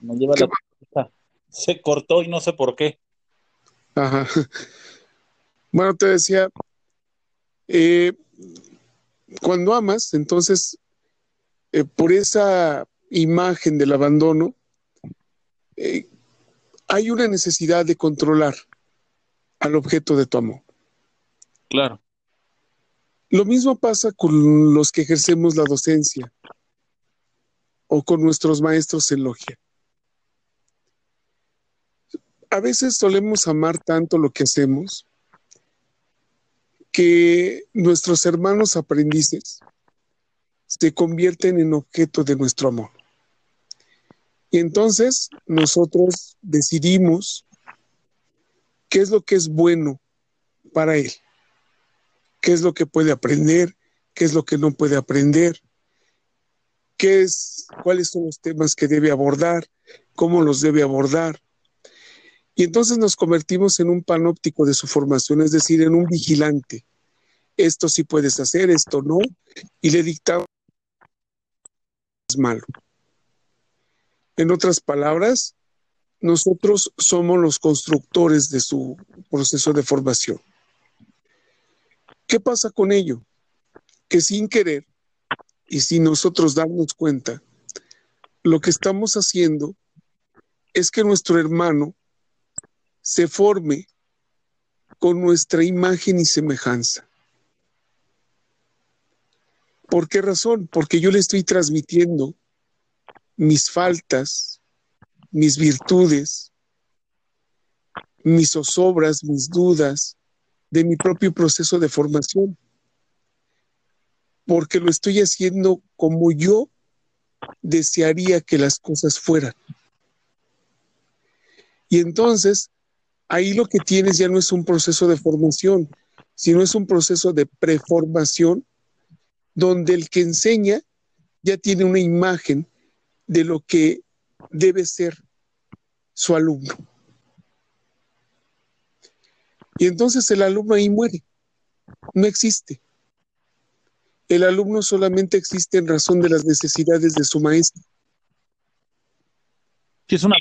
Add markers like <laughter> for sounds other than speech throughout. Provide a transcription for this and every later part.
Lleva la... Se cortó y no sé por qué. Ajá. Bueno, te decía, eh, cuando amas, entonces, eh, por esa imagen del abandono, eh, hay una necesidad de controlar al objeto de tu amor. Claro. Lo mismo pasa con los que ejercemos la docencia o con nuestros maestros en logia. A veces solemos amar tanto lo que hacemos que nuestros hermanos aprendices se convierten en objeto de nuestro amor. Y entonces nosotros decidimos qué es lo que es bueno para él, qué es lo que puede aprender, qué es lo que no puede aprender, qué es, cuáles son los temas que debe abordar, cómo los debe abordar. Y entonces nos convertimos en un panóptico de su formación, es decir, en un vigilante. Esto sí puedes hacer, esto no, y le dictamos es malo. En otras palabras, nosotros somos los constructores de su proceso de formación. ¿Qué pasa con ello? Que sin querer y sin nosotros darnos cuenta, lo que estamos haciendo es que nuestro hermano se forme con nuestra imagen y semejanza. ¿Por qué razón? Porque yo le estoy transmitiendo mis faltas, mis virtudes, mis zozobras, mis dudas de mi propio proceso de formación. Porque lo estoy haciendo como yo desearía que las cosas fueran. Y entonces, ahí lo que tienes ya no es un proceso de formación, sino es un proceso de preformación donde el que enseña ya tiene una imagen de lo que debe ser su alumno. Y entonces el alumno ahí muere, no existe. El alumno solamente existe en razón de las necesidades de su maestro. es un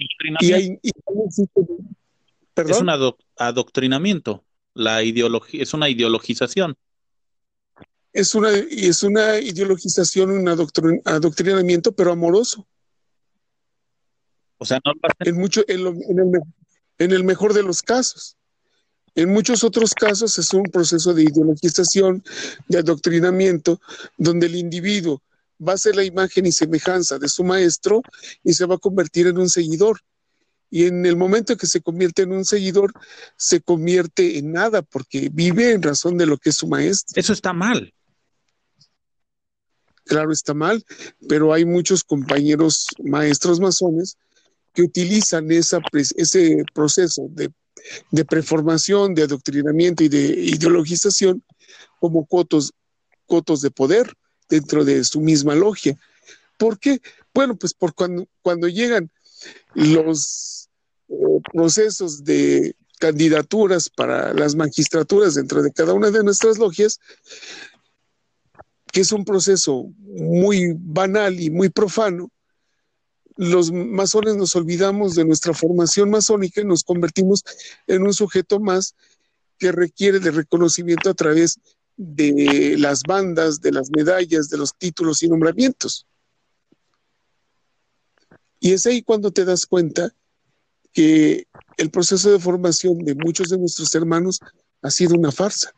es un adoctrinamiento. La ideología es una ideologización es una, es una ideologización, un adoctrinamiento, pero amoroso. O sea, no en, mucho, en, el, en el mejor de los casos. En muchos otros casos es un proceso de ideologización, de adoctrinamiento, donde el individuo va a ser la imagen y semejanza de su maestro y se va a convertir en un seguidor. Y en el momento que se convierte en un seguidor, se convierte en nada porque vive en razón de lo que es su maestro. Eso está mal. Claro, está mal, pero hay muchos compañeros maestros masones que utilizan esa, ese proceso de, preformación, de adoctrinamiento y de ideologización como cotos, cotos de poder dentro de su misma logia. ¿Por qué? Bueno, pues por cuando, cuando llegan los eh, procesos de candidaturas para las magistraturas dentro de cada una de nuestras logias, que es un proceso muy banal y muy profano, los masones nos olvidamos de nuestra formación masónica y nos convertimos en un sujeto más que requiere de reconocimiento a través de las bandas, de las medallas, de los títulos y nombramientos. Y es ahí cuando te das cuenta que el proceso de formación de muchos de nuestros hermanos ha sido una farsa.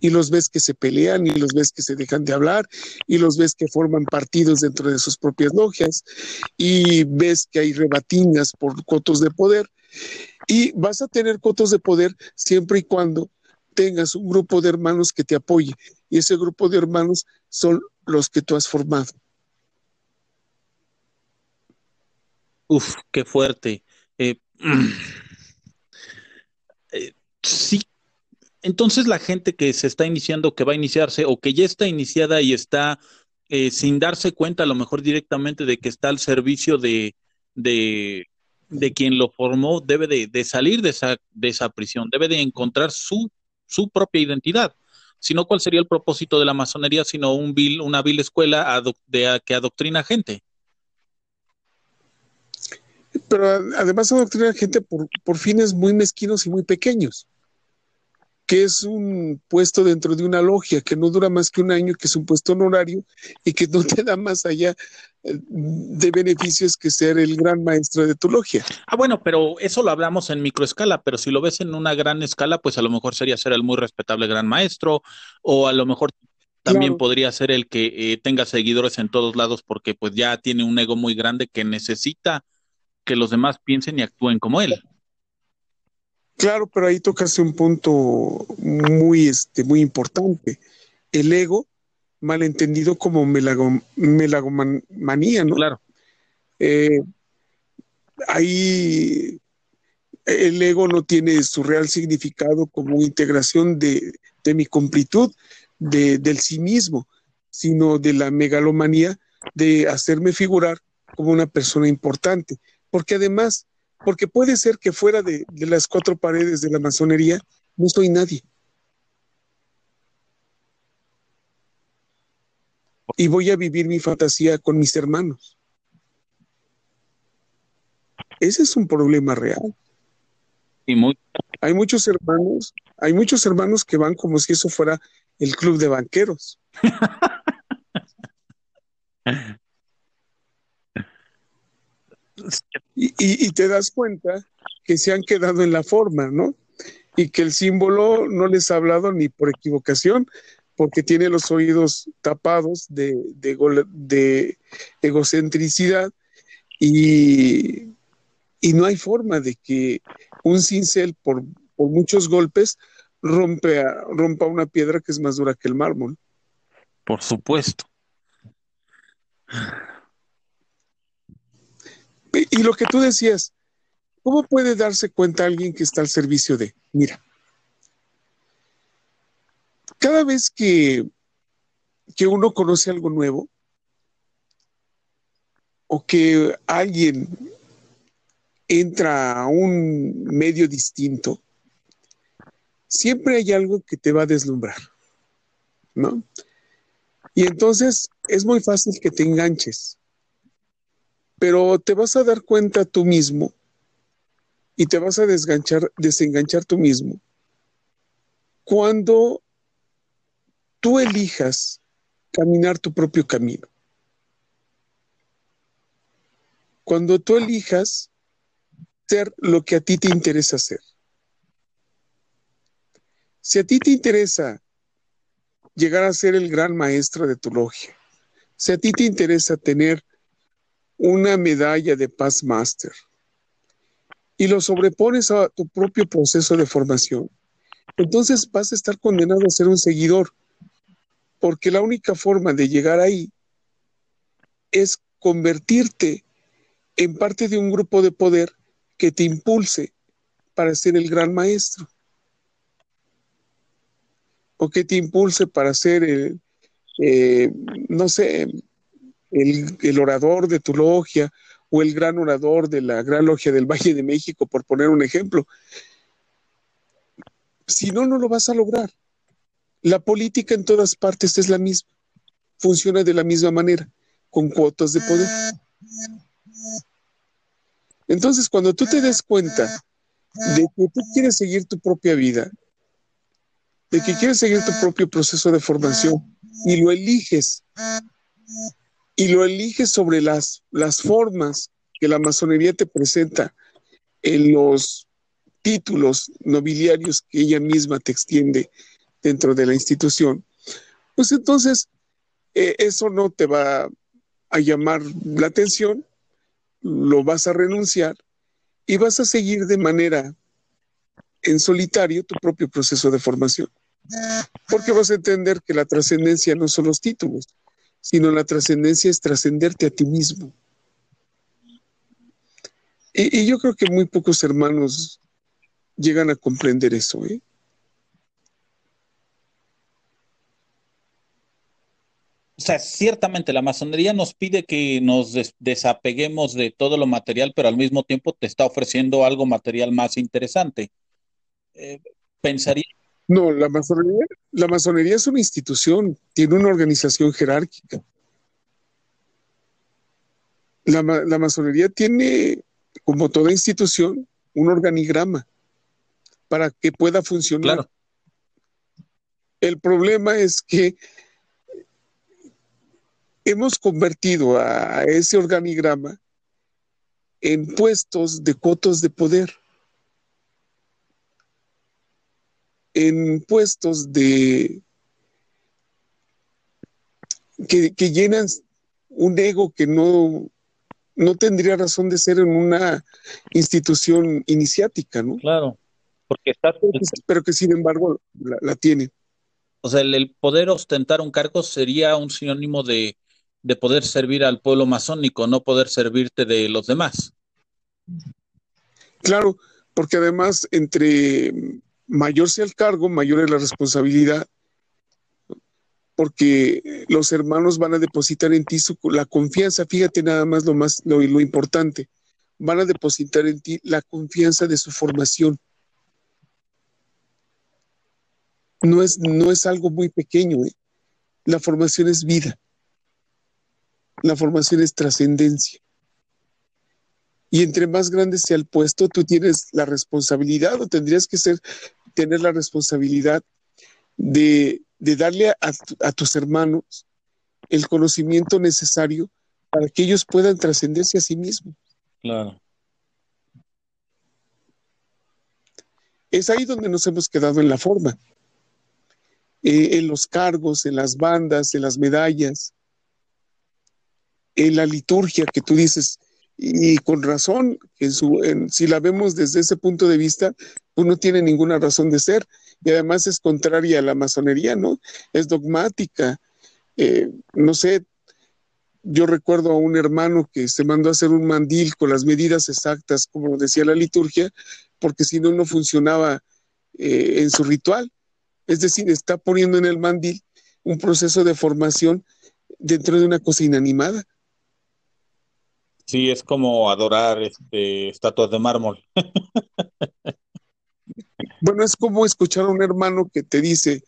Y los ves que se pelean y los ves que se dejan de hablar y los ves que forman partidos dentro de sus propias logias y ves que hay rebatinas por cotos de poder. Y vas a tener cotos de poder siempre y cuando tengas un grupo de hermanos que te apoye. Y ese grupo de hermanos son los que tú has formado. Uf, qué fuerte. Eh, <clears throat> eh, sí entonces la gente que se está iniciando, que va a iniciarse o que ya está iniciada y está eh, sin darse cuenta a lo mejor directamente de que está al servicio de, de, quien lo formó, debe de, salir de esa, de esa prisión, debe de encontrar su, su propia identidad. Si no, ¿cuál sería el propósito de la masonería sino un vil, una vil escuela de, que adoctrina gente? Pero además adoctrina gente por, por fines muy mezquinos y muy pequeños que es un puesto dentro de una logia que no dura más que un año, que es un puesto honorario y que no <laughs> te da más allá eh, de beneficios que ser el gran maestro de tu logia. Ah, bueno, pero eso lo hablamos en microescala, pero si lo ves en una gran escala, pues a lo mejor sería ser el muy respetable gran maestro, o a lo mejor también podría ser el que eh, tenga seguidores en todos lados porque pues ya tiene un ego muy grande que necesita que los demás piensen y actúen como él. Claro, pero ahí tocaste un punto muy, este, muy importante. El ego, malentendido como melagomanía, ¿no? Claro. Eh, ahí el ego no tiene su real significado como integración de, mi completud, del sí mismo, sino de la megalomanía de hacerme figurar como una persona importante. Porque además, porque puede ser que fuera de, las cuatro paredes de la masonería no soy nadie. Y voy a vivir mi fantasía con mis hermanos. Ese es un problema real. Y muy... Hay muchos hermanos, hay muchos hermanos que van como si eso fuera el club de banqueros. <laughs> Y, te das cuenta que se han quedado en la forma, ¿no? Y que el símbolo no les ha hablado ni por equivocación, porque tiene los oídos tapados de, egocentricidad y, no hay forma de que un cincel por, muchos golpes rompa una piedra que es más dura que el mármol. Por supuesto. Y lo que tú decías, ¿cómo puede darse cuenta alguien que está al servicio de? Mira, cada vez que, que uno conoce algo nuevo o que alguien entra a un medio distinto, siempre hay algo que te va a deslumbrar, ¿no? Y entonces es muy fácil que te enganches pero te vas a dar cuenta tú mismo y te vas a desenganchar tú mismo cuando tú elijas caminar tu propio camino. Cuando tú elijas ser lo que a ti te interesa ser. Si a ti te interesa llegar a ser el gran maestro de tu logia, si a ti te interesa tener una medalla de Paz Master y lo sobrepones a tu propio proceso de formación, entonces vas a estar condenado a ser un seguidor, porque la única forma de llegar ahí es convertirte en parte de un grupo de poder que te impulse para ser el gran maestro, o que te impulse para ser el, eh, no sé, el, orador de tu logia o el gran orador de la Gran Logia del Valle de México, por poner un ejemplo. Si no, no lo vas a lograr. La política en todas partes es la misma, funciona de la misma manera, con cuotas de poder. Entonces, cuando tú te des cuenta de que tú quieres seguir tu propia vida, de que quieres seguir tu propio proceso de formación y lo eliges y lo eliges sobre las, las formas que la masonería te presenta en los títulos nobiliarios que ella misma te extiende dentro de la institución, pues entonces eh, eso no te va a llamar la atención, lo vas a renunciar y vas a seguir de manera en solitario tu propio proceso de formación. Porque vas a entender que la trascendencia no son los títulos, sino la trascendencia es trascenderte a ti mismo. Y, yo creo que muy pocos hermanos llegan a comprender eso. ¿eh? O sea, ciertamente la masonería nos pide que nos desapeguemos de todo lo material, pero al mismo tiempo te está ofreciendo algo material más interesante. Eh, pensaría no, la masonería, la masonería es una institución, tiene una organización jerárquica. La, masonería tiene como toda institución, un organigrama para que pueda funcionar. El problema es que hemos convertido a ese organigrama en puestos de cotos de poder, en puestos de que, que llenan un ego que no, no tendría razón de ser en una institución iniciática, ¿no? Claro, porque está... Pero que sin embargo la, la tiene. O sea, el, poder ostentar un cargo sería un sinónimo de, de poder servir al pueblo masónico, no poder servirte de los demás. Claro, porque además entre mayor sea el cargo, mayor es la responsabilidad, porque los hermanos van a depositar en ti la confianza, fíjate nada más lo más lo importante, van a depositar en ti la confianza de su formación no es, no es algo muy pequeño. ¿eh? La formación es vida. La formación es trascendencia. Y entre más grande sea el puesto, tú tienes la responsabilidad o tendrías que ser, tener la responsabilidad de, de darle a, a, tus hermanos el conocimiento necesario para que ellos puedan trascenderse a sí mismos. Claro. Es ahí donde nos hemos quedado en la forma. Eh, en los cargos, en las bandas, en las medallas, en la liturgia que tú dices, y con razón, en su, si la vemos desde ese punto de vista, pues no tiene ninguna razón de ser, y además es contraria a la masonería, ¿no? Es dogmática. Eh, no sé, yo recuerdo a un hermano que se mandó a hacer un mandil con las medidas exactas, como decía la liturgia, porque si no, no funcionaba eh, en su ritual. Es decir, está poniendo en el mandil un proceso de formación dentro de una cosa inanimada. Sí, es como adorar este, estatuas de mármol. <laughs> bueno, es como escuchar a un hermano que te dice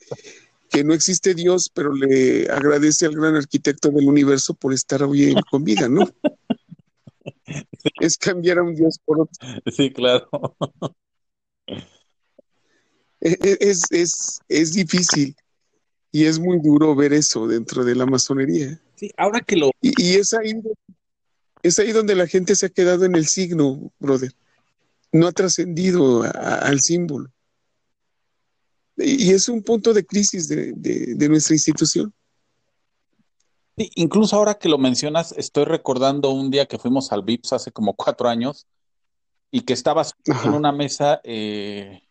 que no existe Dios, pero le agradece al gran arquitecto del universo por estar hoy con vida, ¿no? Es cambiar a un Dios por otro. Sí, claro. E, e, es, es, es difícil y es muy duro ver eso dentro de la masonería. Sí, ahora que lo... Y, y, es, ahí, es ahí donde la gente se ha quedado en el signo, brother. No ha trascendido al símbolo. Y, es un punto de crisis de, de, de nuestra institución. Sí, incluso ahora que lo mencionas, estoy recordando un día que fuimos al VIPS hace como cuatro años y que estabas Ajá. en una mesa eh,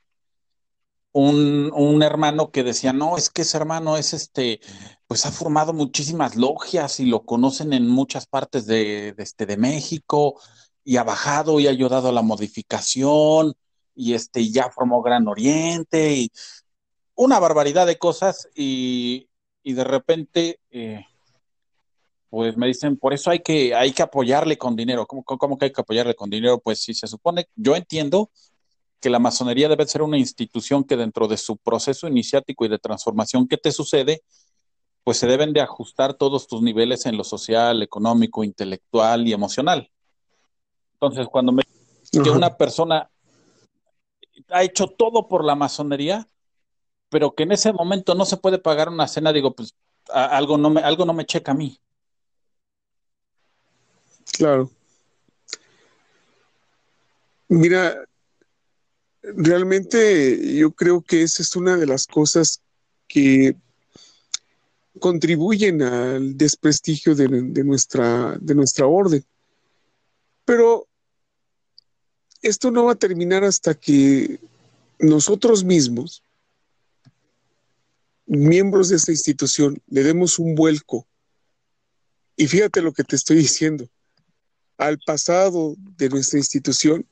un, un, hermano que decía, no, es que ese hermano es este, pues ha formado muchísimas logias y lo conocen en muchas partes de, de, este, de México y ha bajado y ha ayudado a la modificación y este, ya formó Gran Oriente y una barbaridad de cosas y, y de repente, eh, pues me dicen, por eso hay que, hay que apoyarle con dinero. ¿Cómo, ¿Cómo que hay que apoyarle con dinero? Pues si se supone, yo entiendo que la masonería debe ser una institución que dentro de su proceso iniciático y de transformación que te sucede, pues se deben de ajustar todos tus niveles en lo social, económico, intelectual y emocional. Entonces, cuando me que una persona ha hecho todo por la masonería, pero que en ese momento no se puede pagar una cena, digo, pues algo no me algo no me checa a mí. Claro. Mira, realmente yo creo que esa es una de las cosas que contribuyen al desprestigio de, de, nuestra, de nuestra orden. Pero esto no va a terminar hasta que nosotros mismos, miembros de esta institución, le demos un vuelco. Y fíjate lo que te estoy diciendo, al pasado de nuestra institución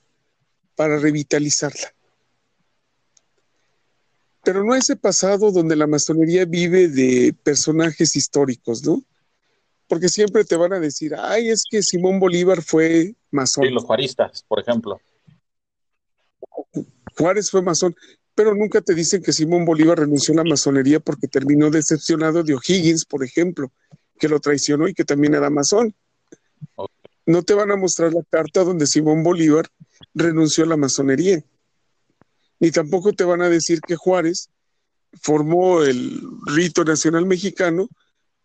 para revitalizarla pero no ese pasado donde la masonería vive de personajes históricos, ¿no? Porque siempre te van a decir, ay, es que Simón Bolívar fue masón. Sí, los juaristas, por ejemplo. Juárez fue masón, pero nunca te dicen que Simón Bolívar renunció a la masonería porque terminó decepcionado de O'Higgins, por ejemplo, que lo traicionó y que también era masón. No te van a mostrar la carta donde Simón Bolívar renunció a la masonería. Ni tampoco te van a decir que Juárez formó el rito nacional mexicano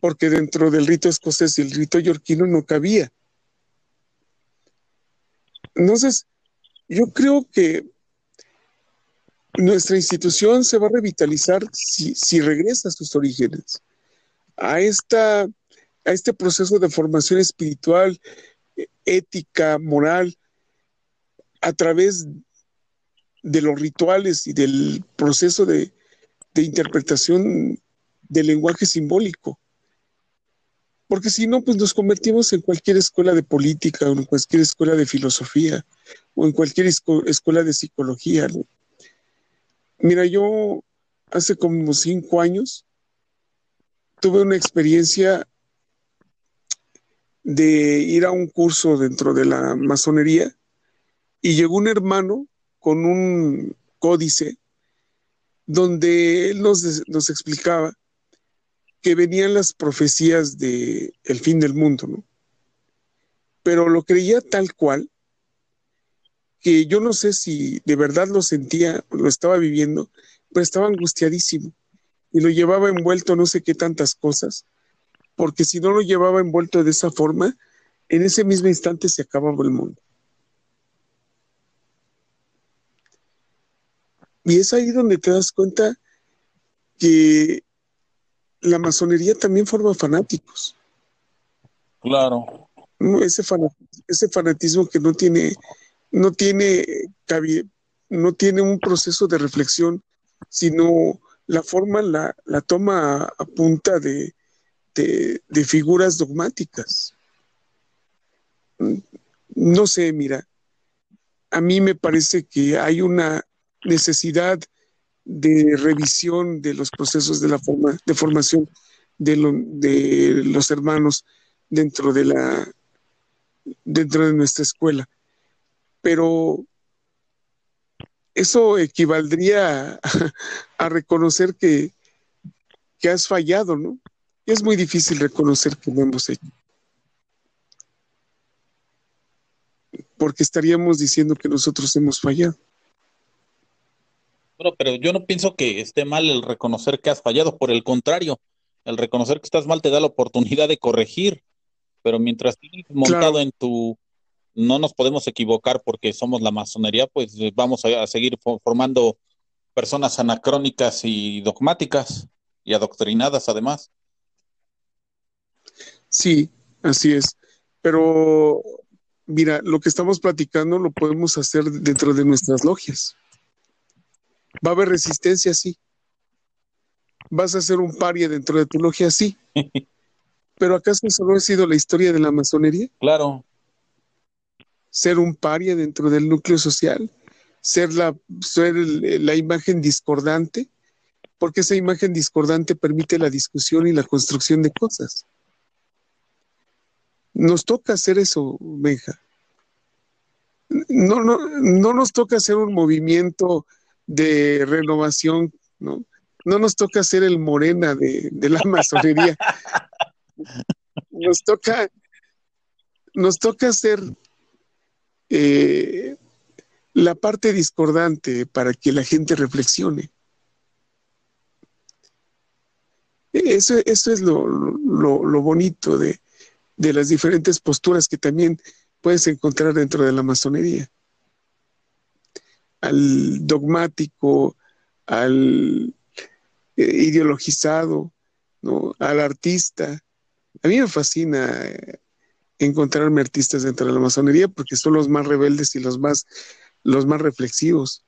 porque dentro del rito escocés y el rito yorquino no cabía. Entonces, yo creo que nuestra institución se va a revitalizar si, si regresa a sus orígenes, a, esta, a este proceso de formación espiritual, ética, moral, a través de los rituales y del proceso de, de interpretación del lenguaje simbólico. Porque si no, pues nos convertimos en cualquier escuela de política o en cualquier escuela de filosofía o en cualquier escuela de psicología. Mira, yo hace como cinco años tuve una experiencia de ir a un curso dentro de la masonería y llegó un hermano con un códice donde él nos, explicaba que venían las profecías de el fin del mundo, ¿no? Pero lo creía tal cual que yo no sé si de verdad lo sentía, lo estaba viviendo, pero estaba angustiadísimo y lo llevaba envuelto no sé qué tantas cosas, porque si no lo llevaba envuelto de esa forma, en ese mismo instante se acababa el mundo. Y es ahí donde te das cuenta que la masonería también forma fanáticos. Claro. Ese, ese fanatismo que no tiene, no tiene, no tiene un proceso de reflexión, sino la forma la, la toma a, punta de, de, figuras dogmáticas. No sé, mira, a mí me parece que hay una necesidad de revisión de los procesos de la forma, de formación de, de los hermanos dentro de la dentro de nuestra escuela. Pero eso equivaldría a, a reconocer que, que, has fallado, ¿no? Es muy difícil reconocer que no hemos hecho. Porque estaríamos diciendo que nosotros hemos fallado. Bueno, pero yo no pienso que esté mal el reconocer que has fallado, por el contrario, el reconocer que estás mal te da la oportunidad de corregir, pero mientras tienes montado claro. en tu no nos podemos equivocar porque somos la masonería, pues eh, vamos a, a seguir formando personas anacrónicas y dogmáticas y adoctrinadas además. Sí, así es. Pero mira, lo que estamos platicando lo podemos hacer dentro de nuestras logias. Va a haber resistencia, sí. Vas a ser un paria dentro de tu logia, sí. <laughs> Pero ¿acaso eso no ha sido la historia de la masonería? Claro. Ser un paria dentro del núcleo social, ser la, ser la imagen discordante, porque esa imagen discordante permite la discusión y la construcción de cosas. Nos toca hacer eso, Benja. No, no, no nos toca hacer un movimiento de renovación, ¿no? No nos toca ser el morena de, de la masonería. <laughs> Nos toca, nos toca hacer eh, la parte discordante para que la gente reflexione. Eso, eso es lo, lo, bonito de, de las diferentes posturas que también puedes encontrar dentro de la masonería al dogmático, al eh, ideologizado, ¿no? al artista. A mí me fascina eh, encontrarme artistas dentro de la masonería porque son los más rebeldes y los más, los más reflexivos.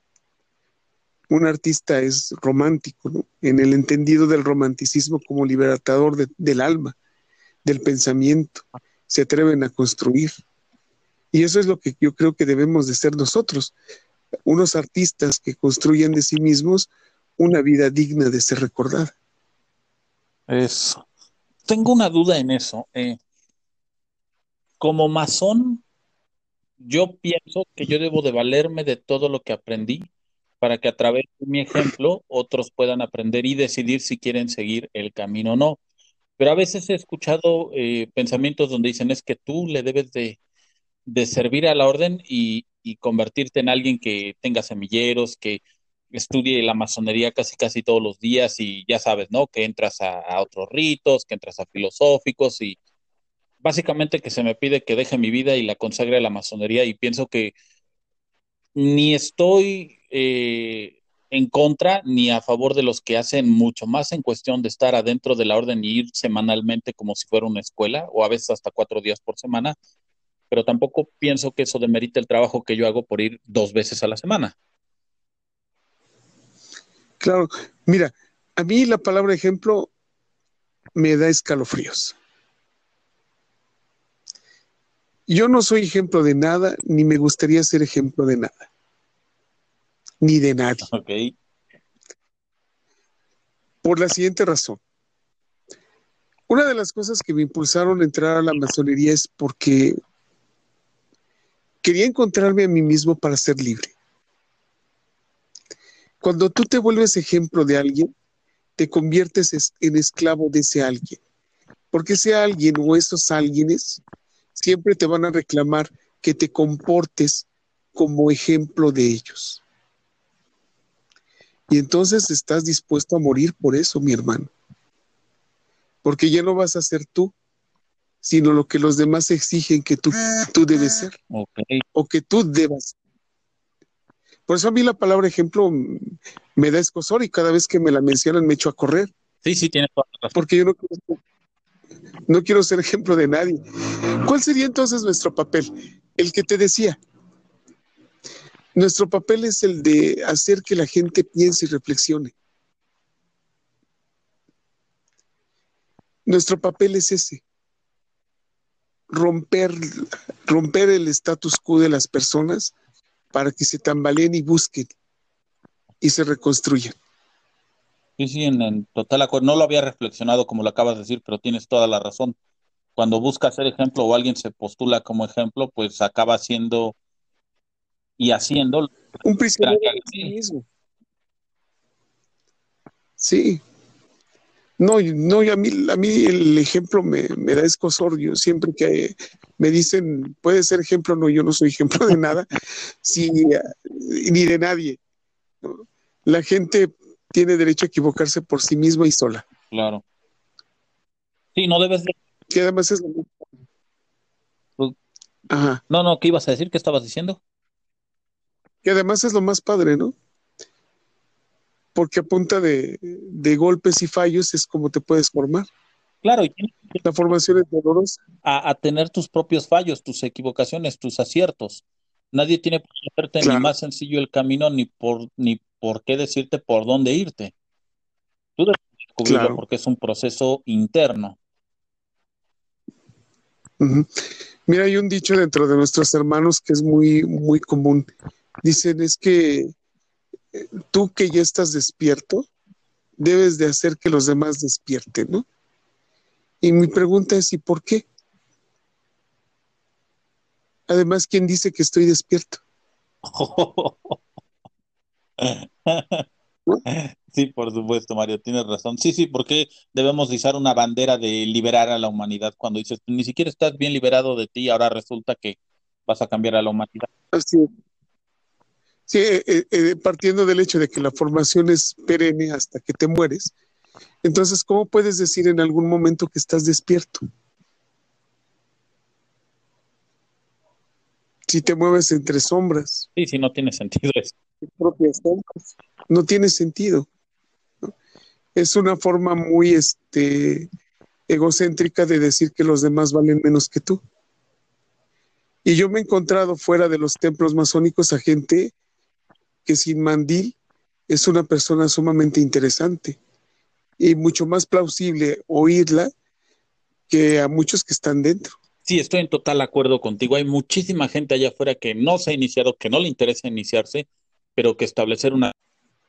Un artista es romántico, en el entendido del romanticismo como libertador de, del alma, del pensamiento. Se atreven a construir. Y eso es lo que yo creo que debemos de ser nosotros unos artistas que construyen de sí mismos una vida digna de ser recordada. Eso. Tengo una duda en eso. Eh, como masón, yo pienso que yo debo de valerme de todo lo que aprendí para que a través de mi ejemplo otros puedan aprender y decidir si quieren seguir el camino o no. Pero a veces he escuchado eh, pensamientos donde dicen es que tú le debes de de servir a la orden y, convertirte en alguien que tenga semilleros, que estudie la masonería casi casi todos los días y ya sabes, ¿no? Que entras a, a, otros ritos, que entras a filosóficos y básicamente que se me pide que deje mi vida y la consagre a la masonería y pienso que ni estoy eh, en contra ni a favor de los que hacen mucho más en cuestión de estar adentro de la orden y ir semanalmente como si fuera una escuela o a veces hasta cuatro días por semana, pero tampoco pienso que eso demerite el trabajo que yo hago por ir dos veces a la semana. Claro, mira, a mí la palabra ejemplo me da escalofríos. Yo no soy ejemplo de nada, ni me gustaría ser ejemplo de nada, ni de nadie. Okay. Por la siguiente razón. Una de las cosas que me impulsaron a entrar a la masonería es porque quería encontrarme a mí mismo para ser libre. Cuando tú te vuelves ejemplo de alguien, te conviertes en esclavo de ese alguien. Porque ese alguien o esos alguienes siempre te van a reclamar que te comportes como ejemplo de ellos. Y entonces estás dispuesto a morir por eso, mi hermano. Porque ya no vas a ser tú, sino lo que los demás exigen que tú, tú debes ser. O que tú debas. Por eso a mí la palabra ejemplo me da escosor y cada vez que me la mencionan me echo a correr. Sí, sí, tienes toda la razón. Porque yo no quiero, no quiero ser ejemplo de nadie. ¿Cuál sería entonces nuestro papel? El que te decía. Nuestro papel es el de hacer que la gente piense y reflexione. Nuestro papel es ese. Romper, romper el status quo de las personas para que se tambaleen y busquen y se reconstruyan. Sí, sí, en, total acuerdo. No lo había reflexionado como lo acabas de decir, pero tienes toda la razón. Cuando busca ser ejemplo o alguien se postula como ejemplo, pues acaba siendo y haciendo un prisionero de sí mismo. Sí. No, no, a mí, a mí el ejemplo me, me da escosor. Yo siempre que me dicen, puede ser ejemplo, no, yo no soy ejemplo de nada, sí, ni de nadie. La gente tiene derecho a equivocarse por sí misma y sola. Claro. Sí, no debes de... Que además es pues, Ajá. No, no, ¿qué ibas a decir? ¿Qué estabas diciendo? Que además es lo más padre, ¿no? Porque a punta de, golpes y fallos es como te puedes formar. Claro, y la formación es dolorosa. A, a, tener tus propios fallos, tus equivocaciones, tus aciertos. Nadie tiene por qué hacerte ni más sencillo el camino, ni por, ni por qué decirte por dónde irte. Tú debes descubrirlo porque es un proceso interno. Mira, hay un dicho dentro de nuestros hermanos que es muy, muy común. Dicen es que eh, tú que ya estás despierto, debes de hacer que los demás despierten, ¿no? Y mi pregunta es, ¿y por qué? Además, ¿quién dice que estoy despierto? <laughs> <laughs> Sí, por supuesto, Mario, tienes razón. Sí, sí, porque debemos izar una bandera de liberar a la humanidad cuando dices, ni siquiera estás bien liberado de ti, ahora resulta que vas a cambiar a la humanidad. Así Sí, eh, eh, eh, partiendo del hecho de que la formación es perenne hasta que te mueres, entonces, ¿cómo puedes decir en algún momento que estás despierto? Si te mueves entre sombras. Sí, sí, no tiene sentido eso propias No tiene sentido. Es una forma muy este, egocéntrica de decir que los demás valen menos que tú. Y yo me he encontrado fuera de los templos masónicos a gente que sin mandil es una persona sumamente interesante y mucho más plausible oírla que a muchos que están dentro. Sí, estoy en total acuerdo contigo. Hay muchísima gente allá afuera que no se ha iniciado, que no le interesa iniciarse pero que establecer una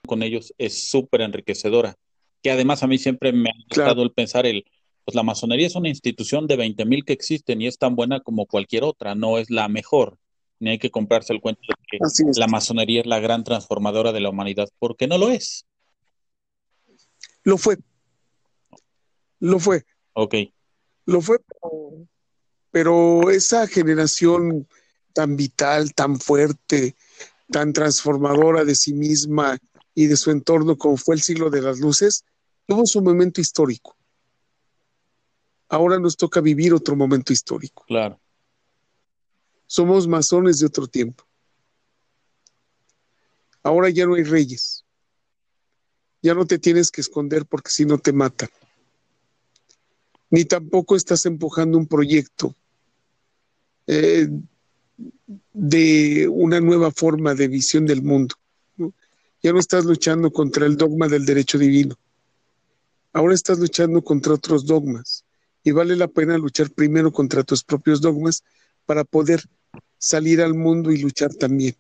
con ellos es súper enriquecedora. Que además a mí siempre me ha gustado el pensar el, pues la masonería es una institución de 20 mil que existen y es tan buena como cualquier otra, no es la mejor, ni hay que comprarse el cuento de que la masonería es la gran transformadora de la humanidad, porque no lo es. Lo fue. Lo fue. Ok. Lo fue, pero esa generación tan vital, tan fuerte, tan transformadora de sí misma y de su entorno como fue el siglo de las luces, tuvo su momento histórico. Ahora nos toca vivir otro momento histórico. Claro. Somos masones de otro tiempo. Ahora ya no hay reyes. Ya no te tienes que esconder porque si no te matan. Ni tampoco estás empujando un proyecto eh, de una nueva forma de visión del mundo. Ya no estás luchando contra el dogma del derecho divino. Ahora estás luchando contra otros dogmas. Y vale la pena luchar primero contra tus propios dogmas para poder salir al mundo y luchar también.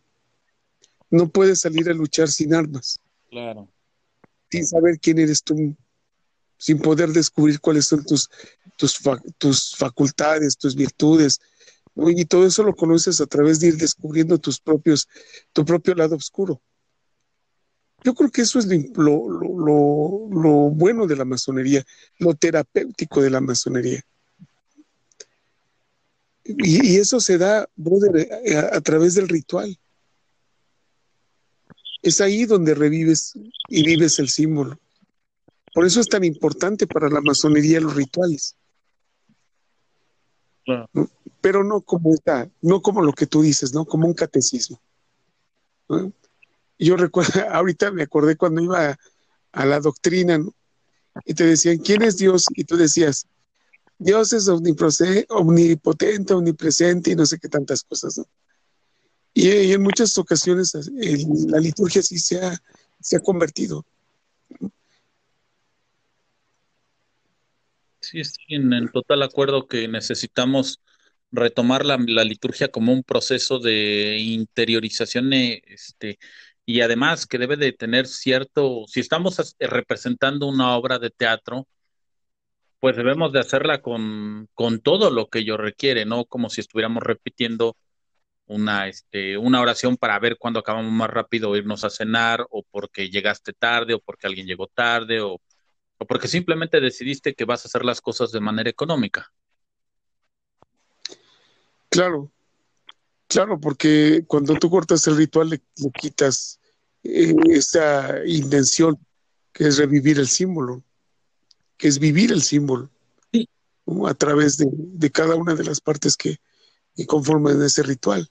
No puedes salir a luchar sin armas. Claro. Sin saber quién eres tú, sin poder descubrir cuáles son tus, tus, tus facultades, tus virtudes, y todo eso lo conoces a través de ir descubriendo tus propios, tu propio lado oscuro. Yo creo que eso es lo, bueno de la masonería, lo terapéutico de la masonería. Y, eso se da, brother, a, través del ritual. Es ahí donde revives y vives el símbolo. Por eso es tan importante para la masonería los rituales pero no como esta, no como lo que tú dices, ¿no? Como un catecismo. Yo recuerdo, <laughs> ahorita me acordé cuando iba a, la doctrina, ¿no? Y te decían, ¿quién es Dios? Y tú decías, Dios es omnipotente, omnipresente y no sé qué tantas cosas, ¿no? Y, en muchas ocasiones la liturgia sí se ha, se ha convertido. Sí, estoy en total acuerdo que necesitamos retomar la, liturgia como un proceso de interiorización eh, este, y además que debe de tener cierto, si estamos eh, representando una obra de teatro, pues debemos de hacerla con, con todo lo que ello requiere, no como si estuviéramos repitiendo una, este, una oración para ver cuándo acabamos más rápido irnos a cenar, o porque llegaste tarde, o porque alguien llegó tarde, o, o porque simplemente decidiste que vas a hacer las cosas de manera económica. Claro, claro, porque cuando tú cortas el ritual le, quitas eh, esa intención que es revivir el símbolo, que es vivir el símbolo a través de, cada una de las partes que, que conforman ese ritual.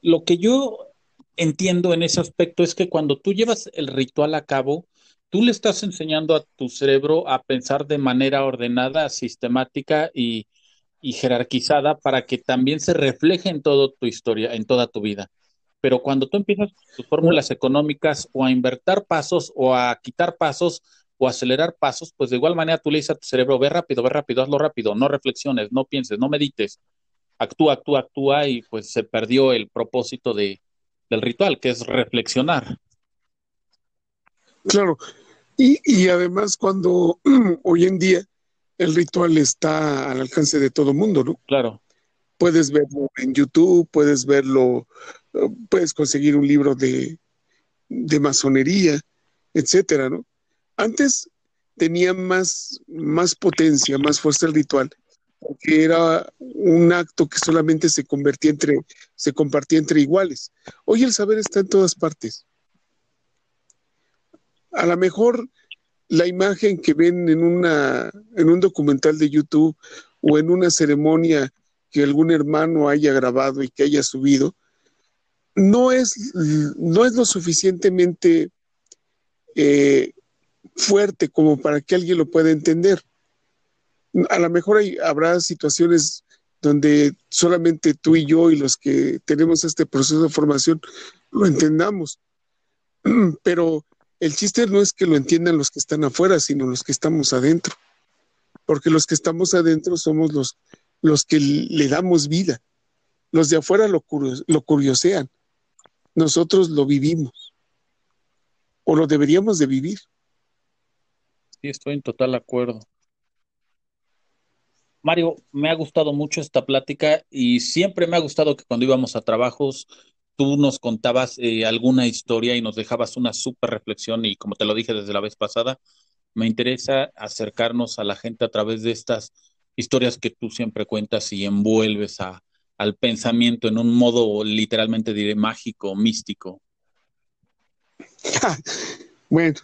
Lo que yo entiendo en ese aspecto es que cuando tú llevas el ritual a cabo, tú le estás enseñando a tu cerebro a pensar de manera ordenada, sistemática y, y jerarquizada para que también se refleje en toda tu historia, en toda tu vida. Pero cuando tú empiezas tus fórmulas económicas o a invertir pasos o a quitar pasos o acelerar pasos, pues de igual manera tú le dices a tu cerebro, ve rápido, ve rápido, hazlo rápido, no reflexiones, no pienses, no medites, actúa, actúa, actúa y pues se perdió el propósito de, del ritual, que es reflexionar. Claro, y, y además cuando <clears throat> hoy en día el ritual está al alcance de todo mundo, ¿no? Claro. Puedes verlo en YouTube, puedes verlo, puedes conseguir un libro de, de masonería, etcétera, ¿no? Antes tenía más, más potencia, más fuerza el ritual, porque era un acto que solamente se convertía entre, se compartía entre iguales. Hoy el saber está en todas partes. A lo mejor la imagen que ven en, una, en un documental de YouTube o en una ceremonia que algún hermano haya grabado y que haya subido, no es, no es lo suficientemente eh, fuerte como para que alguien lo pueda entender. A lo mejor hay, habrá situaciones donde solamente tú y yo y los que tenemos este proceso de formación lo entendamos, <clears throat> pero el chiste no es que lo entiendan los que están afuera, sino los que estamos adentro. Porque los que estamos adentro somos los, los que le damos vida. Los de afuera lo, curiosean. Nosotros lo vivimos. O lo deberíamos de vivir. Sí, estoy en total acuerdo. Mario, me ha gustado mucho esta plática y siempre me ha gustado que cuando íbamos a trabajos tú nos contabas eh, alguna historia y nos dejabas una súper reflexión y como te lo dije desde la vez pasada, me interesa acercarnos a la gente a través de estas historias que tú siempre cuentas y envuelves a, al pensamiento en un modo literalmente diré mágico, místico. <laughs> bueno,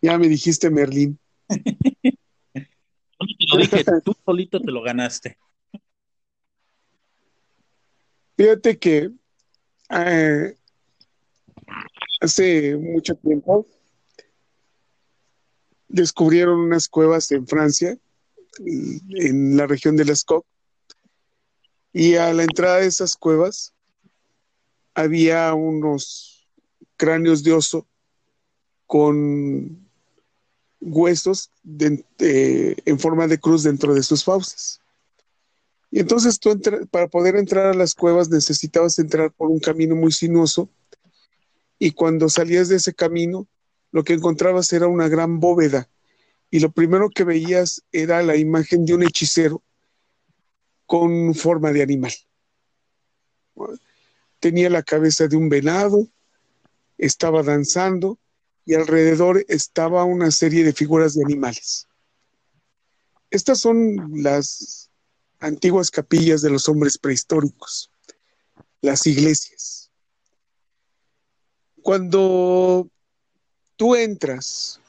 ya me dijiste Merlín. lo dije, <laughs> tú solito te lo ganaste. Fíjate que eh, hace mucho tiempo descubrieron unas cuevas en Francia, en la región de Lescaut, y a la entrada de esas cuevas había unos cráneos de oso con huesos en forma de cruz dentro de sus fauces. Y entonces tú para poder entrar a las cuevas necesitabas entrar por un camino muy sinuoso y cuando salías de ese camino lo que encontrabas era una gran bóveda y lo primero que veías era la imagen de un hechicero con forma de animal. Tenía la cabeza de un venado, estaba danzando y alrededor estaba una serie de figuras de animales. Estas son las antiguas capillas de los hombres prehistóricos, las iglesias. Cuando tú entras,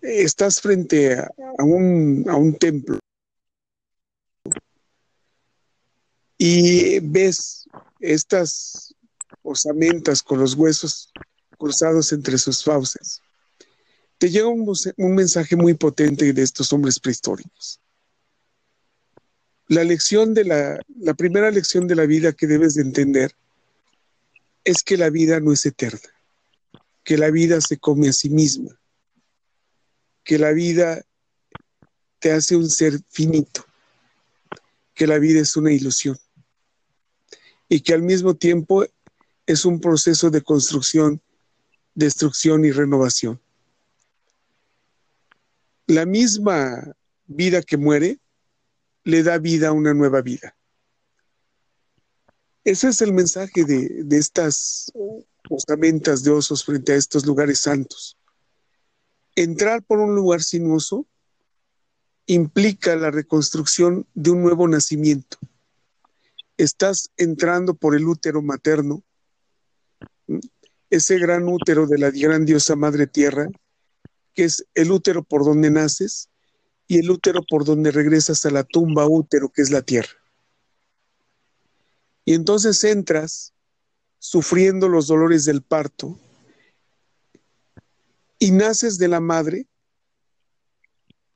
estás frente a, un, templo y ves estas osamentas con los huesos cruzados entre sus fauces, te llega un mensaje muy potente de estos hombres prehistóricos la lección de la, primera lección de la vida que debes de entender es que la vida no es eterna, que la vida se come a sí misma, que la vida te hace un ser finito, que la vida es una ilusión y que al mismo tiempo es un proceso de construcción, destrucción y renovación. La misma vida que muere le da vida a una nueva vida. Ese es el mensaje de, estas ostamentas de osos frente a estos lugares santos. Entrar por un lugar sinuoso implica la reconstrucción de un nuevo nacimiento. Estás entrando por el útero materno, ese gran útero de la gran diosa Madre Tierra, que es el útero por donde naces, y el útero por donde regresas a la tumba útero que es la tierra. Y entonces entras sufriendo los dolores del parto y naces de la madre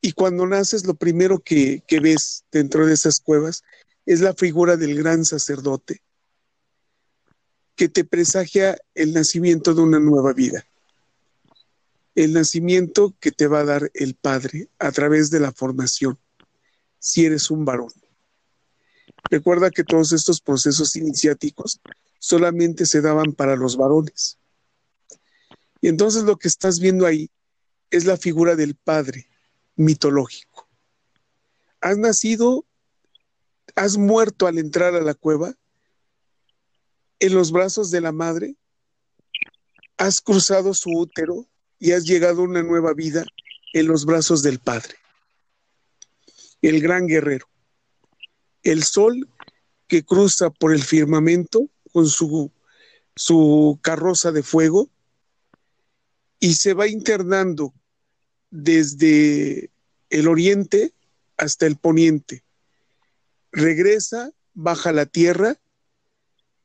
y cuando naces lo primero que, que ves dentro de esas cuevas es la figura del gran sacerdote que te presagia el nacimiento de una nueva vida el nacimiento que te va a dar el Padre a través de la formación, si eres un varón. Recuerda que todos estos procesos iniciáticos solamente se daban para los varones. Y entonces lo que estás viendo ahí es la figura del Padre mitológico. Has nacido, has muerto al entrar a la cueva, en los brazos de la Madre, has cruzado su útero, y has llegado a una nueva vida en los brazos del Padre. El gran guerrero, el sol que cruza por el firmamento con su, su carroza de fuego y se va internando desde el oriente hasta el poniente. Regresa, baja la tierra,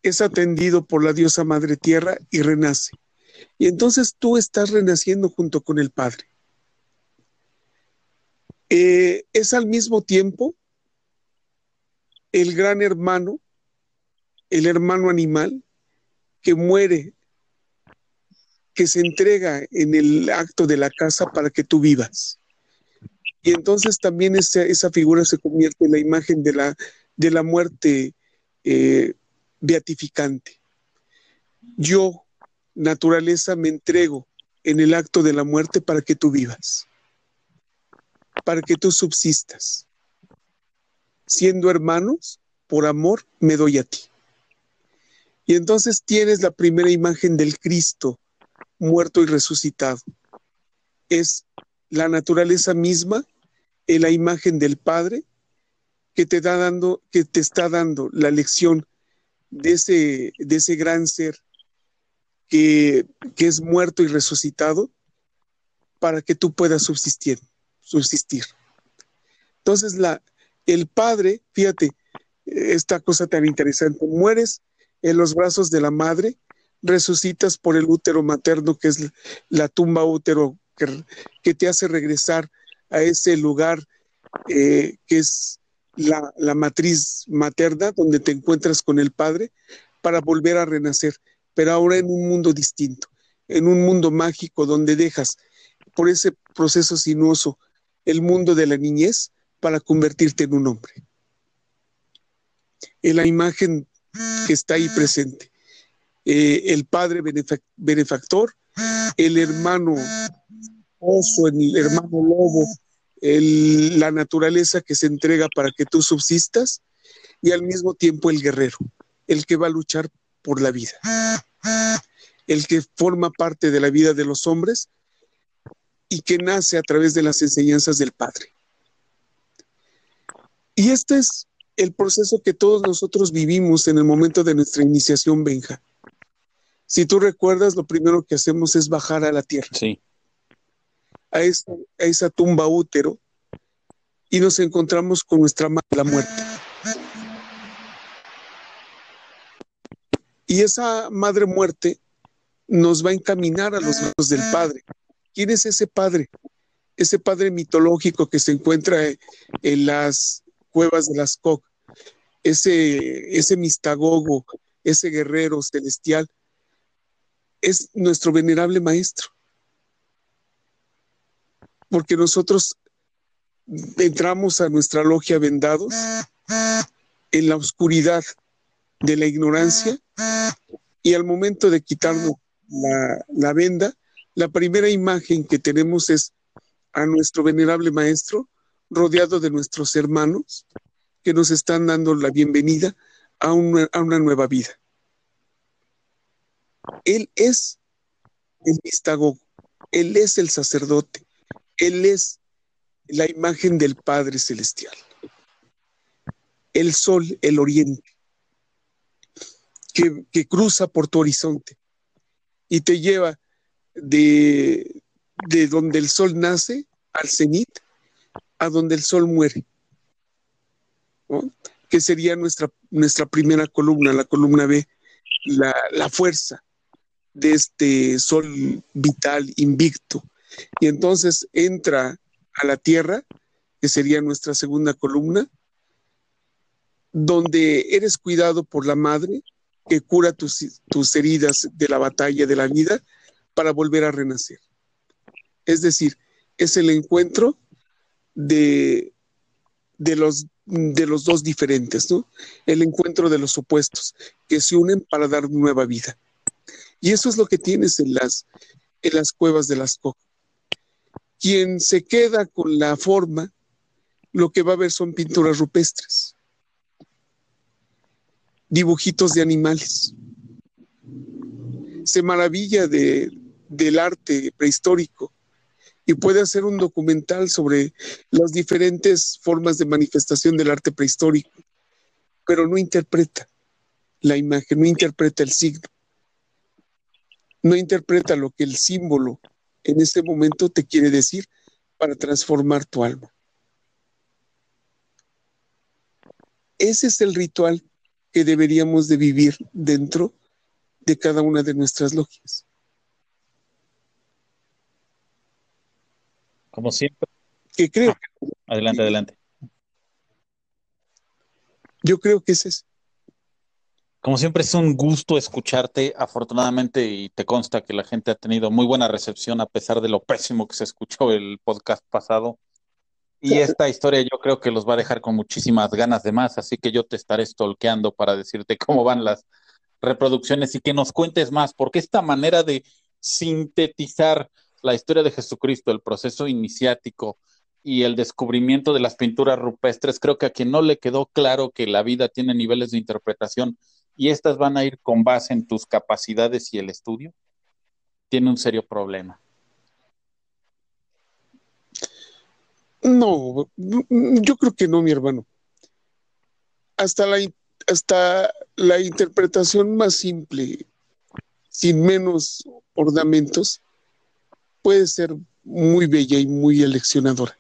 es atendido por la diosa Madre Tierra y renace. Y entonces tú estás renaciendo junto con el Padre. Eh, es al mismo tiempo el gran hermano, el hermano animal, que muere, que se entrega en el acto de la casa para que tú vivas. Y entonces también esa, figura se convierte en la imagen de la, de la muerte eh, beatificante. Yo, naturaleza me entrego en el acto de la muerte para que tú vivas, para que tú subsistas. Siendo hermanos, por amor me doy a ti. Y entonces tienes la primera imagen del Cristo muerto y resucitado. Es la naturaleza misma, en la imagen del Padre, que te, da dando, que te está dando la lección de ese, de ese gran ser que, es muerto y resucitado para que tú puedas subsistir. subsistir. Entonces, la, el padre, fíjate, esta cosa tan interesante, mueres en los brazos de la madre, resucitas por el útero materno, que es la tumba útero que, que te hace regresar a ese lugar eh, que es la, la, matriz materna, donde te encuentras con el Padre, para volver a renacer, pero ahora en un mundo distinto, en un mundo mágico donde dejas por ese proceso sinuoso el mundo de la niñez para convertirte en un hombre. En la imagen que está ahí presente, eh, el padre benefactor, el hermano oso, el hermano lobo, la naturaleza que se entrega para que tú subsistas y al mismo tiempo el guerrero, el que va a luchar por la vida, el que forma parte de la vida de los hombres y que nace a través de las enseñanzas del Padre. Y este es el proceso que todos nosotros vivimos en el momento de nuestra iniciación, Benja. Si tú recuerdas, lo primero que hacemos es bajar a la tierra. Sí. A esa, a esa tumba útero y nos encontramos con nuestra madre, la muerte. Y esa madre muerte nos va a encaminar a los brazos del Padre. ¿Quién es ese Padre? Ese Padre mitológico que se encuentra en las cuevas de las Coc, ese, ese mistagogo, ese guerrero celestial, es nuestro venerable maestro. Porque nosotros entramos a nuestra logia vendados en la oscuridad de la ignorancia y al momento de quitarnos la, venda, la primera imagen que tenemos es a nuestro venerable maestro rodeado de nuestros hermanos que nos están dando la bienvenida a una, a una nueva vida. Él es el mistagogo, Él es el sacerdote, Él es la imagen del Padre Celestial. El sol, el oriente, que, cruza por tu horizonte y te lleva de, de donde el sol nace al cenit a donde el sol muere, que sería nuestra, nuestra primera columna, la columna B, la, la fuerza de este sol vital, invicto. Y entonces entra a la tierra, que sería nuestra segunda columna, donde eres cuidado por la madre que cura tus, heridas de la batalla de la vida para volver a renacer. Es decir, es el encuentro de, de, los, de los dos diferentes, ¿no? El encuentro de los opuestos que se unen para dar nueva vida. Y eso es lo que tienes en las, en las cuevas de las cocas. Quien se queda con la forma, lo que va a ver son pinturas rupestres, dibujitos de animales. Se maravilla de, del arte prehistórico y puede hacer un documental sobre las diferentes formas de manifestación del arte prehistórico, pero no interpreta la imagen, no interpreta el signo, no interpreta lo que el símbolo en este momento te quiere decir para transformar tu alma. Ese es el ritual que deberíamos de vivir dentro de cada una de nuestras logias. Como siempre. Que creo. adelante, adelante. Yo creo que ese es. Como siempre es un gusto escucharte, afortunadamente, y te consta que la gente ha tenido muy buena recepción a pesar de lo pésimo que se escuchó el podcast pasado. Y esta historia yo creo que los va a dejar con muchísimas ganas de más, así que yo te estaré stalkeando para decirte cómo van las reproducciones y que nos cuentes más, porque esta manera de sintetizar la historia de Jesucristo, el proceso iniciático y el descubrimiento de las pinturas rupestres, creo que a quien no le quedó claro que la vida tiene niveles de interpretación y estas van a ir con base en tus capacidades y el estudio, tiene un serio problema. No, yo creo que no, mi hermano. hasta la, hasta la interpretación más simple, sin menos ornamentos, puede ser muy bella y muy eleccionadora.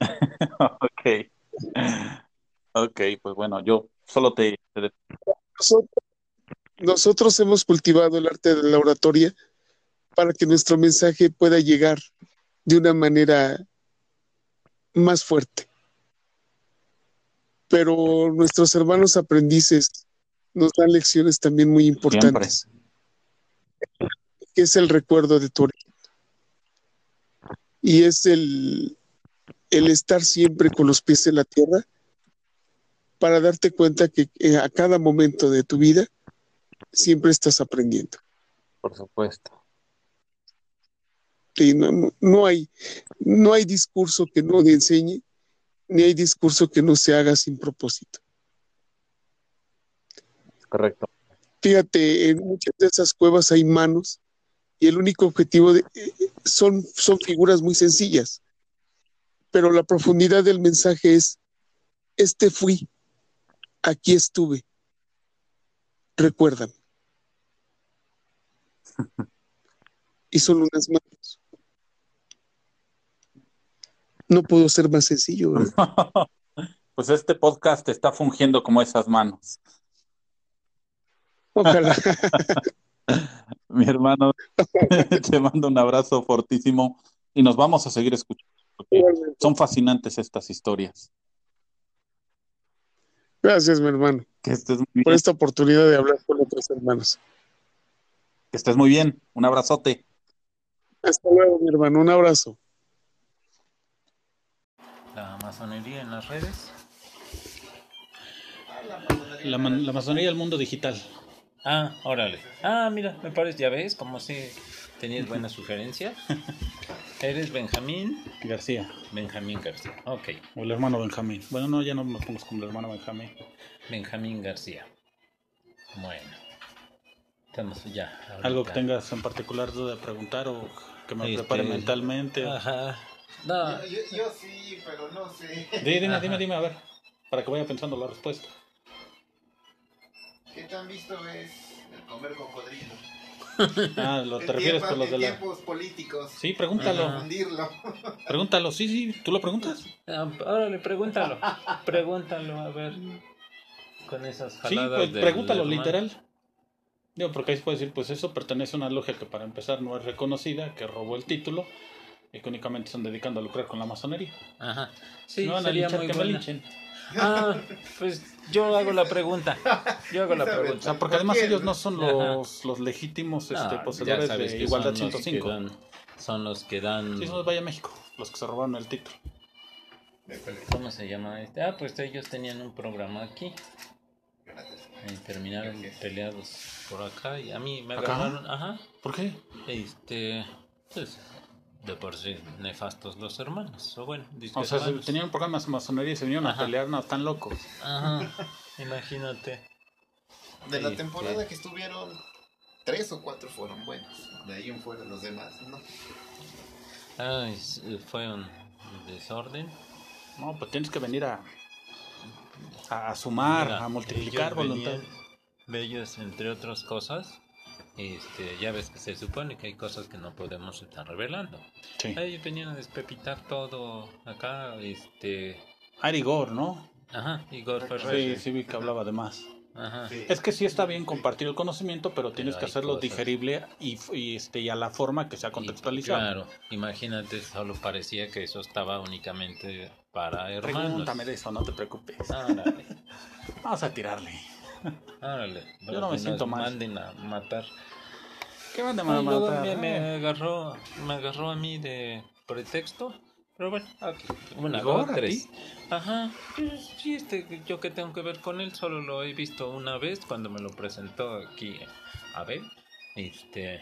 <laughs> ok. Ok, pues bueno, yo solo te... Nosotros, nosotros hemos cultivado el arte de la oratoria para que nuestro mensaje pueda llegar de una manera más fuerte. Pero nuestros hermanos aprendices nos dan lecciones también muy importantes, que es el recuerdo de tu origen. Y es el, el estar siempre con los pies en la tierra para darte cuenta que a cada momento de tu vida siempre estás aprendiendo. Por supuesto. Sí, no, no, hay, no hay discurso que no te enseñe, ni hay discurso que no se haga sin propósito. Correcto. Fíjate, en muchas de esas cuevas hay manos y el único objetivo de, son, son figuras muy sencillas, pero la profundidad del mensaje es, este fui, aquí estuve, recuérdame. <laughs> y son unas manos. No puedo ser más sencillo. <laughs> pues este podcast está fungiendo como esas manos. Ojalá. <laughs> Mi hermano, <laughs> te mando un abrazo fortísimo y nos vamos a seguir escuchando. Son fascinantes estas historias. Gracias, mi hermano. Que estés Por esta oportunidad de hablar con otros hermanos. Que estés muy bien. Un abrazote. Hasta luego, mi hermano. Un abrazo. La masonería en las redes. La, la masonería del mundo digital. Ah, órale. Ah, mira, me parece, ya ves, como si tenías buena sugerencia. Eres Benjamín García. Benjamín García. Ok. O el hermano Benjamín. Bueno, no, ya no nos pongo como el hermano Benjamín. Benjamín García. Bueno. Estamos ya. ahorita. Algo que tengas en particular duda de preguntar o que me Este, prepare mentalmente. Ajá. No, Yo, yo, yo sí, pero no sé. Dime, dime, dime, dime, a ver. Para que vaya pensando la respuesta. ¿Qué tan visto es el comer cocodrilo? <laughs> Ah, lo, te refieres con los de la. tiempos políticos. Sí, pregúntalo. Pregúntalo, sí, sí, tú lo preguntas. Ah, órale, pregúntalo. Pregúntalo, a ver. Con esas Sí, jaladas pues del pregúntalo literal. Digo, porque ahí se puede decir, pues eso pertenece a una logia que para empezar no es reconocida, que robó el título y que únicamente están dedicando a lucrar con la masonería. Ajá. Si Sí, me van a linchar, muy que me buena. linchen. Ah, pues yo hago la pregunta. Yo hago la Sí, O pregunta. sea, porque además ellos no son los, los legítimos No, este, poseedores de Igualdad son los que 105. dan- son los que dan. Sí, son los Vaya México, los que se robaron el título. ¿Cómo se llama este? Ah, pues ellos tenían un programa aquí. Y terminaron peleados por acá. Y a mí me ¿Acá? agarraron. Ajá. ¿Por qué? Este. Pues. De por sí nefastos los hermanos. O bueno, O sea, se- hermanos. tenían un programa de masonería y se vinieron Ajá. a pelear, no, están locos. Ajá. Imagínate. De la temporada sí. que estuvieron, tres o cuatro fueron buenos. De ahí en fuera los demás, ¿no? Ay, fue un desorden. No, pues tienes que venir a, a, sumar, Mira, a multiplicar voluntad. venían de ellos, entre otras cosas, este, ya ves que se supone que hay cosas que no podemos estar revelando. Sí. Ellos venían a despepitar todo acá, este, Ari Gore, ¿no? ajá, Igor Sí, Ferrer. sí vi que hablaba de más. Ajá. Sí. Es que sí está bien compartir el conocimiento, pero tienes Pero que hay hacerlo cosas. digerible y, y, este, y a la forma que sea Y, contextualizado. Claro, imagínate, solo parecía que eso estaba únicamente para hermanos. Pregúntame de eso, no te preocupes. Árale, Vamos a tirarle. Árale. Yo no me siento mal. Manden a matar. ¿Qué Y luego matar? me, me agarró, me agarró a mí de pretexto. Pero bueno, aquí. Una, ¿Igor, dos, a tres. Ajá. Pues, Sí, este, yo que tengo que ver con él, solo lo he visto una vez cuando me lo presentó aquí Abel. Este.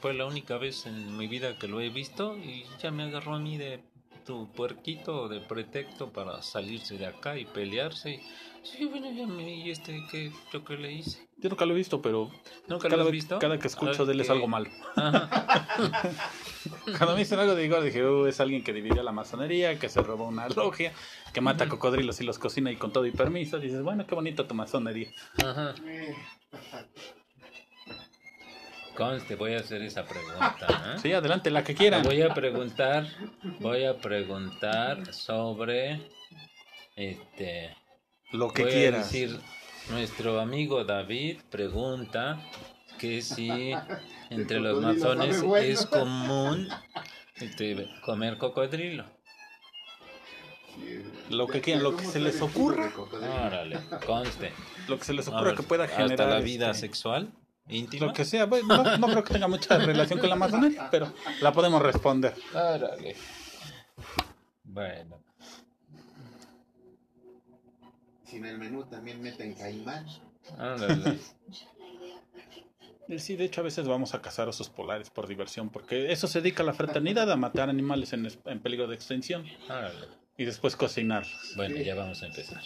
Fue la única vez en mi vida que lo he visto y ya me agarró a mí de tu puerquito de pretexto para salirse de acá y pelearse. Sí, bueno, ya me, ¿y este qué, yo qué le hice? Yo nunca lo he visto, pero ¿Nunca cada, lo has visto? cada que escucho de él es algo malo. <laughs> Cuando me dicen algo de Igor, dije, "Uh, es alguien que dividió la masonería, que se robó una logia, que mata cocodrilos y los cocina y con todo y permiso. Dices, bueno, qué bonita tu masonería. Ajá. Conste, voy a hacer esa pregunta. ¿eh? Sí, adelante, la que quieran. Voy a preguntar, voy a preguntar sobre, este, Lo que voy quieras. a decir, nuestro amigo David pregunta que si <laughs> entre los masones bueno. es <laughs> común este, comer cocodrilo. Lo que quieran, lo que se les ocurra. Órale, conste. Lo que se les ocurra ver, que pueda generar. Hasta la vida este, sexual íntima. Lo que sea. Bueno, no, no creo que tenga mucha relación con la masonería, pero la podemos responder. Órale. Bueno, Si en el menú también meten caimán. Eh, Sí, de hecho a veces vamos a cazar osos polares por diversión, porque eso se dedica a la fraternidad, a matar animales en, peligro de extinción y después cocinarlos. Bueno, ya vamos a empezar.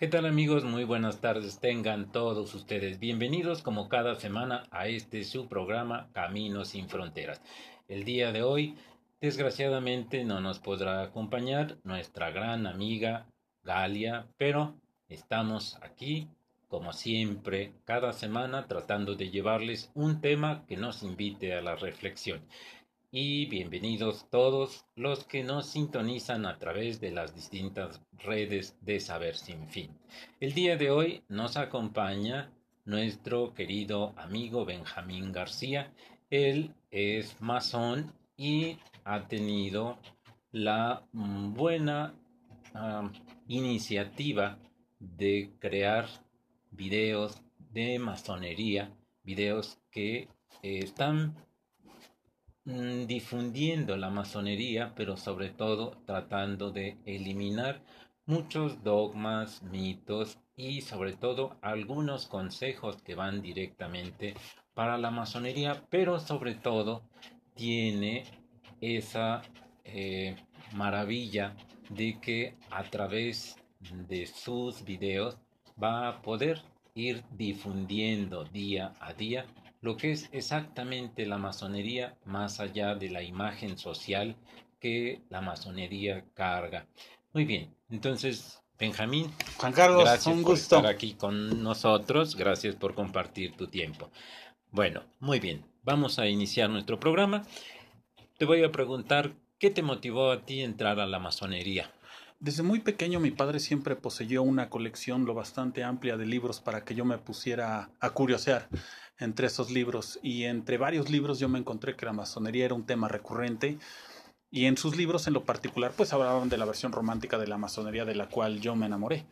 ¿Qué tal amigos? Muy buenas tardes. Tengan todos ustedes bienvenidos como cada semana a este su programa Caminos sin Fronteras. El día de hoy, desgraciadamente, no nos podrá acompañar nuestra gran amiga Galia, pero estamos aquí, como siempre, cada semana tratando de llevarles un tema que nos invite a la reflexión. Y bienvenidos todos los que nos sintonizan a través de las distintas redes de Saber Sin Fin. El día de hoy nos acompaña nuestro querido amigo Benjamín García. Él es masón y ha tenido la mm, buena ah, iniciativa de crear videos de masonería, videos que están mm, difundiendo la masonería, pero sobre todo tratando de eliminar muchos dogmas, mitos y sobre todo algunos consejos que van directamente para la masonería, pero sobre todo tiene esa eh, maravilla de que a través de sus videos va a poder ir difundiendo día a día lo que es exactamente la masonería más allá de la imagen social que la masonería carga. Muy bien, entonces, Benjamín, Juan Carlos, gracias un por gusto. estar aquí con nosotros, gracias por compartir tu tiempo. Bueno, muy bien, vamos a iniciar nuestro programa. Te voy a preguntar, ¿qué te motivó a ti entrar a la masonería? Desde muy pequeño mi padre siempre poseyó una colección lo bastante amplia de libros para que yo me pusiera a curiosear entre esos libros y entre varios libros yo me encontré que la masonería era un tema recurrente y en sus libros en lo particular pues hablaban de la versión romántica de la masonería de la cual yo me enamoré.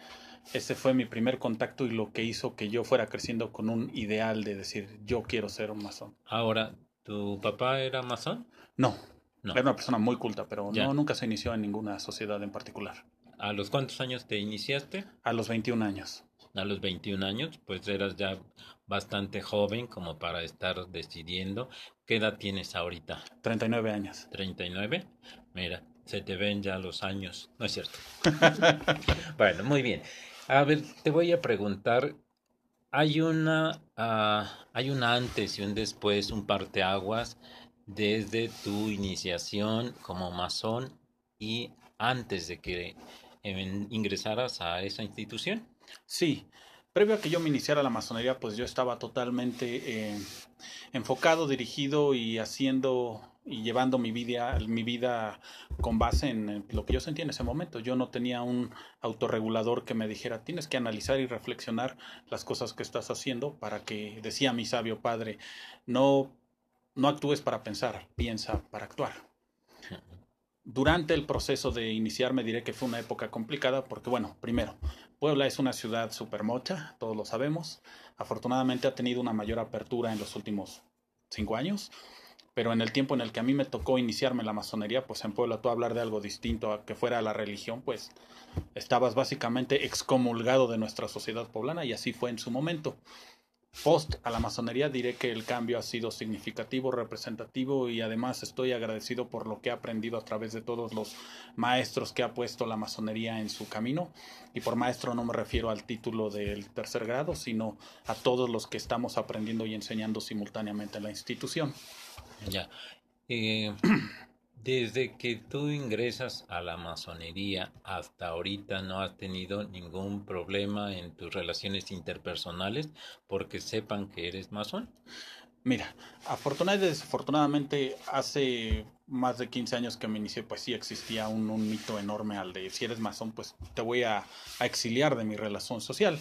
Ese fue mi primer contacto y lo que hizo que yo fuera creciendo con un ideal de decir yo quiero ser un masón. Ahora, ¿tu papá era masón? No, No. era una persona muy culta, pero Ya. no nunca se inició en ninguna sociedad en particular. ¿A los cuántos años te iniciaste? A los 21 años. A los 21 años, pues eras ya bastante joven como para estar decidiendo. ¿Qué edad tienes ahorita? 39 años. ¿39? Mira, se te ven ya los años. No es cierto. <laughs> bueno, muy bien. A ver, te voy a preguntar. Hay una, ah, hay un antes y un después, un parteaguas desde tu iniciación como masón y antes de que eh, ingresaras a esa institución. Sí, previo a que yo me iniciara la masonería, pues yo estaba totalmente eh, enfocado, dirigido y haciendo y llevando mi vida, mi vida con base en lo que yo sentía en ese momento. Yo no tenía un autorregulador que me dijera, tienes que analizar y reflexionar las cosas que estás haciendo para que, decía mi sabio padre, no, no actúes para pensar, piensa para actuar. Durante el proceso de iniciarme diré que fue una época complicada porque, bueno, primero, Puebla es una ciudad súper mocha, todos lo sabemos. Afortunadamente ha tenido una mayor apertura en los últimos cinco años, pero en el tiempo en el que a mí me tocó iniciarme en la masonería, pues en Puebla tú hablar de algo distinto a que fuera la religión, pues estabas básicamente excomulgado de nuestra sociedad poblana y así fue en su momento. Post a la masonería diré que el cambio ha sido significativo, representativo y además estoy agradecido por lo que he aprendido a través de todos los maestros que ha puesto la masonería en su camino. Y por maestro no me refiero al título del tercer grado, sino a todos los que estamos aprendiendo y enseñando simultáneamente en la institución. Ya. Eh, desde que tú ingresas a la masonería hasta ahorita no has tenido ningún problema en tus relaciones interpersonales porque sepan que eres masón. Mira, afortunadamente, desafortunadamente, hace más de 15 años que me inicié, pues sí existía un, mito enorme al de si eres masón, pues te voy a, a, exiliar de mi relación social.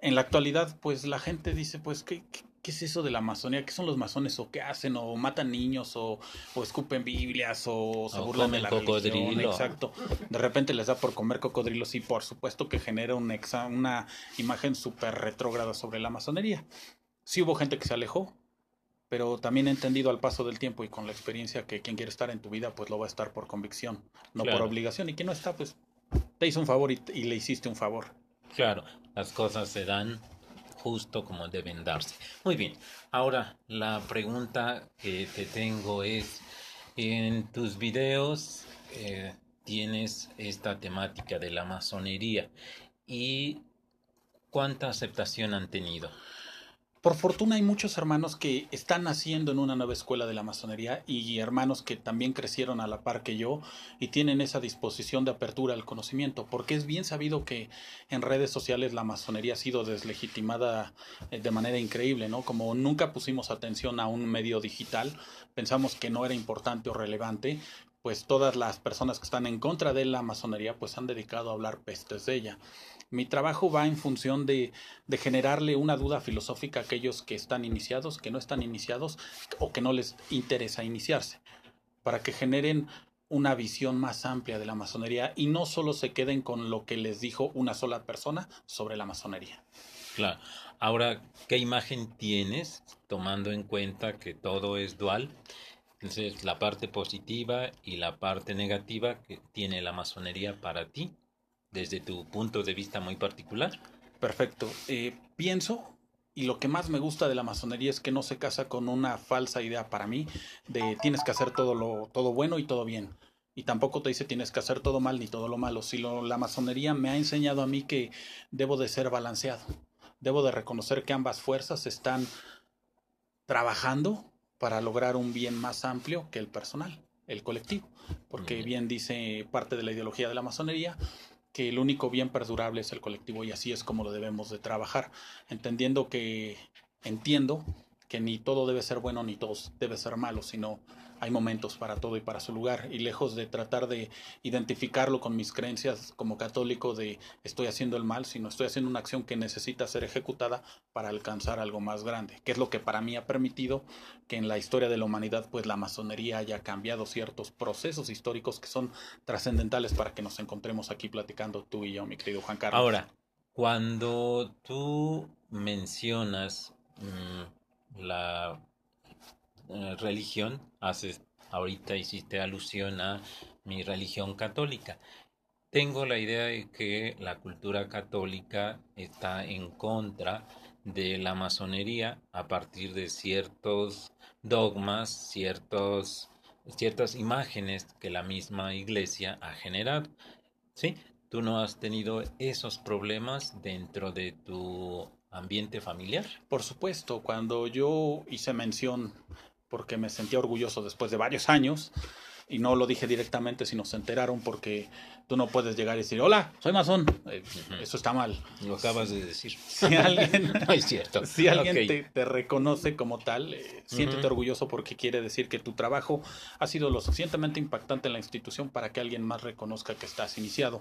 En la actualidad, pues la gente dice, pues, ¿qué, qué, ¿qué es eso de la masonía? ¿Qué son los masones? ¿O qué hacen? ¿O matan niños? ¿O, o escupen Biblias? ¿O se O burlan de la cocodrilo. religión? Exacto. De repente les da por comer cocodrilos y por supuesto que genera un exa- una imagen súper retrógrada sobre la masonería. Sí hubo gente que se alejó, pero también he entendido al paso del tiempo y con la experiencia que quien quiere estar en tu vida, pues lo va a estar por convicción, no Claro. por obligación. Y quien no está, pues te hizo un favor y, y le hiciste un favor. Claro, las cosas se dan justo como deben darse. Muy bien, ahora la pregunta que te tengo es, en tus videos eh, tienes esta temática de la masonería y cuánta aceptación han tenido. Por fortuna hay muchos hermanos que están naciendo en una nueva escuela de la masonería y hermanos que también crecieron a la par que yo y tienen esa disposición de apertura al conocimiento, porque es bien sabido que en redes sociales la masonería ha sido deslegitimada eh, de manera increíble, ¿no? Como nunca pusimos atención a un medio digital, pensamos que no era importante o relevante, pues todas las personas que están en contra de la masonería pues han dedicado a hablar pestes de ella. Mi trabajo va en función de, generarle una duda filosófica a aquellos que están iniciados, que no están iniciados o que no les interesa iniciarse, para que generen una visión más amplia de la masonería y no solo se queden con lo que les dijo una sola persona sobre la masonería. Claro. Ahora, ¿qué imagen tienes tomando en cuenta que todo es dual? Entonces, la parte positiva y la parte negativa que tiene la masonería para ti, desde tu punto de vista muy particular. Perfecto. Eh, pienso, y lo que más me gusta de la masonería es que no se casa con una falsa idea para mí de tienes que hacer todo lo todo bueno y todo bien. Y tampoco te dice tienes que hacer todo mal ni todo lo malo. Si lo, la masonería me ha enseñado a mí que debo de ser balanceado. Debo de reconocer que ambas fuerzas están trabajando para lograr un bien más amplio que el personal, el colectivo. Porque bien dice parte de la ideología de la masonería, que el único bien perdurable es el colectivo y así es como lo debemos de trabajar, entendiendo que entiendo que ni todo debe ser bueno ni todo debe ser malo, sino hay momentos para todo y para su lugar y lejos de tratar de identificarlo con mis creencias como católico de estoy haciendo el mal, sino estoy haciendo una acción que necesita ser ejecutada para alcanzar algo más grande, que es lo que para mí ha permitido que en la historia de la humanidad pues la masonería haya cambiado ciertos procesos históricos que son trascendentales para que nos encontremos aquí platicando tú y yo, mi querido Juan Carlos. Ahora, cuando tú mencionas mmm, la eh, religión, haces, ahorita hiciste alusión a mi religión católica. Tengo la idea de que la cultura católica está en contra de la masonería a partir de ciertos dogmas, ciertos, ciertas imágenes que la misma iglesia ha generado. ¿Sí? ¿Tú no has tenido esos problemas dentro de tu ambiente familiar? Por supuesto, cuando yo hice mención porque me sentía orgulloso después de varios años y no lo dije directamente, sino se enteraron porque tú no puedes llegar y decir, hola, soy masón. Eh, uh -huh. Eso está mal. Lo acabas de decir. Si alguien, <laughs> no es cierto. Si alguien okay. te, te, reconoce como tal, eh, siéntete uh -huh. orgulloso porque quiere decir que tu trabajo ha sido lo suficientemente impactante en la institución para que alguien más reconozca que estás iniciado.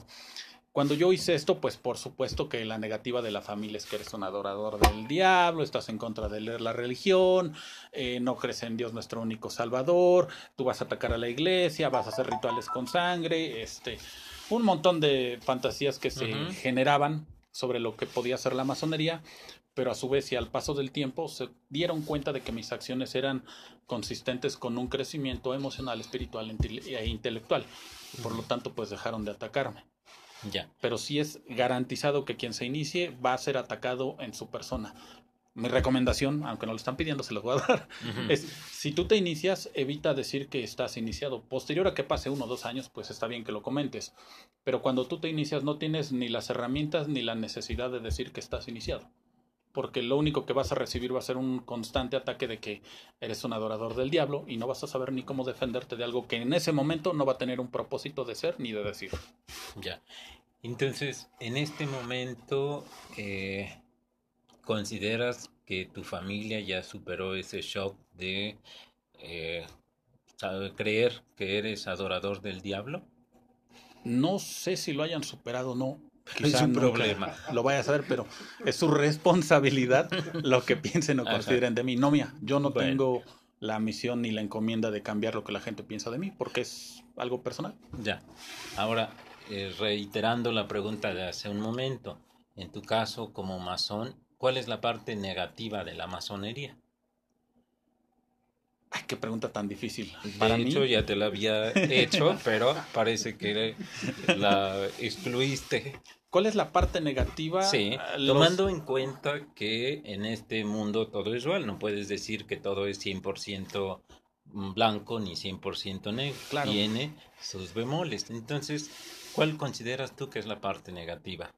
Cuando yo hice esto, pues por supuesto que la negativa de la familia es que eres un adorador del diablo, estás en contra de leer la religión, eh, no crees en Dios nuestro único salvador, tú vas a atacar a la iglesia, vas a hacer rituales con sangre, este, un montón de fantasías que se uh -huh. generaban sobre lo que podía ser la masonería, pero a su vez y al paso del tiempo se dieron cuenta de que mis acciones eran consistentes con un crecimiento emocional, espiritual e intelectual. Por lo tanto, pues dejaron de atacarme. Ya. Pero sí es garantizado que quien se inicie va a ser atacado en su persona. Mi recomendación, aunque no lo están pidiendo, se los voy a dar, es si tú te inicias, evita decir que estás iniciado. Posterior a que pase uno o dos años, pues está bien que lo comentes. Pero cuando tú te inicias no tienes ni las herramientas ni la necesidad de decir que estás iniciado porque lo único que vas a recibir va a ser un constante ataque de que eres un adorador del diablo y no vas a saber ni cómo defenderte de algo que en ese momento no va a tener un propósito de ser ni de decir. Ya. Entonces, en este momento, eh, ¿consideras que tu familia ya superó ese shock de eh, creer que eres adorador del diablo? No sé si lo hayan superado o no es un problema. <laughs> Lo vaya a saber, pero es su responsabilidad lo que piensen o consideren de mí. No mía, yo no tengo la misión ni la encomienda de cambiar lo que la gente piensa de mí, porque es algo personal. Ya. Ahora, eh, reiterando la pregunta de hace un momento, en tu caso como masón, ¿cuál es la parte negativa de la masonería? Ay, qué pregunta tan difícil. Para de hecho, ya te la había <laughs> hecho, pero parece que la excluiste. ¿Cuál es la parte negativa? Sí, tomando en cuenta que en este mundo todo es igual, no puedes decir que todo es 100% blanco ni 100% negro. Claro. Tiene sus bemoles. Entonces, ¿cuál consideras tú que es la parte negativa?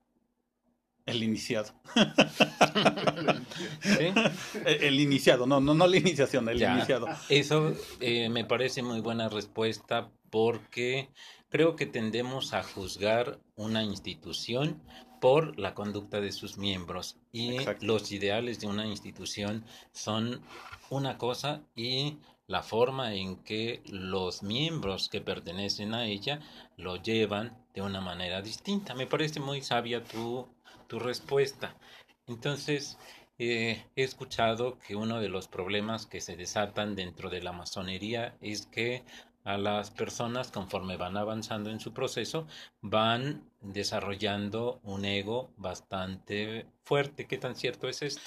El iniciado. <laughs> El, iniciado, no, no, no la iniciación, el iniciado. Eso eh, me parece muy buena respuesta porque creo que tendemos a juzgar una institución por la conducta de sus miembros y los ideales de una institución son una cosa y la forma en que los miembros que pertenecen a ella lo llevan de una manera distinta. Me parece muy sabia tu tu respuesta. Entonces, eh, he escuchado que uno de los problemas que se desatan dentro de la masonería es que a las personas, conforme van avanzando en su proceso, van desarrollando un ego bastante fuerte. ¿Qué tan cierto es esto?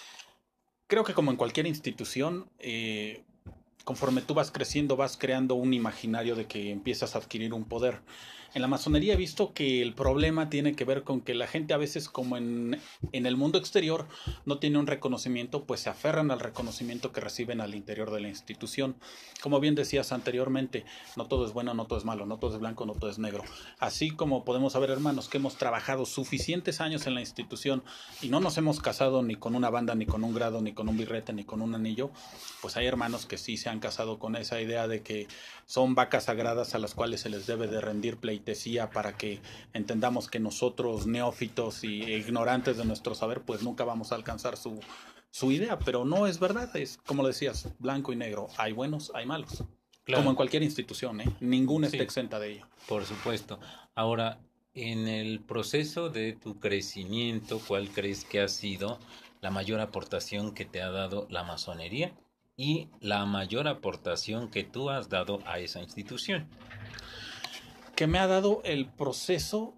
Creo que como en cualquier institución, eh, conforme tú vas creciendo, vas creando un imaginario de que empiezas a adquirir un poder. En la masonería he visto que el problema tiene que ver con que la gente a veces como en, el mundo exterior no tiene un reconocimiento, pues se aferran al reconocimiento que reciben al interior de la institución. Como bien decías anteriormente, no todo es bueno, no todo es malo, no todo es blanco, no todo es negro. Así como podemos saber, hermanos, que hemos trabajado suficientes años en la institución y no nos hemos casado ni con una banda, ni con un grado, ni con un birrete, ni con un anillo, pues hay hermanos que sí se han casado con esa idea de que son vacas sagradas a las cuales se les debe de rendir pleitesía para que entendamos que nosotros neófitos y ignorantes de nuestro saber pues nunca vamos a alcanzar su, su idea, pero no es verdad, es como decías, blanco y negro, hay buenos, hay malos. Como en cualquier institución, ¿eh? ninguna está exenta de ello. Por supuesto. Ahora, en el proceso de tu crecimiento, ¿cuál crees que ha sido la mayor aportación que te ha dado la masonería? Y la mayor aportación que tú has dado a esa institución. Que me ha dado el proceso,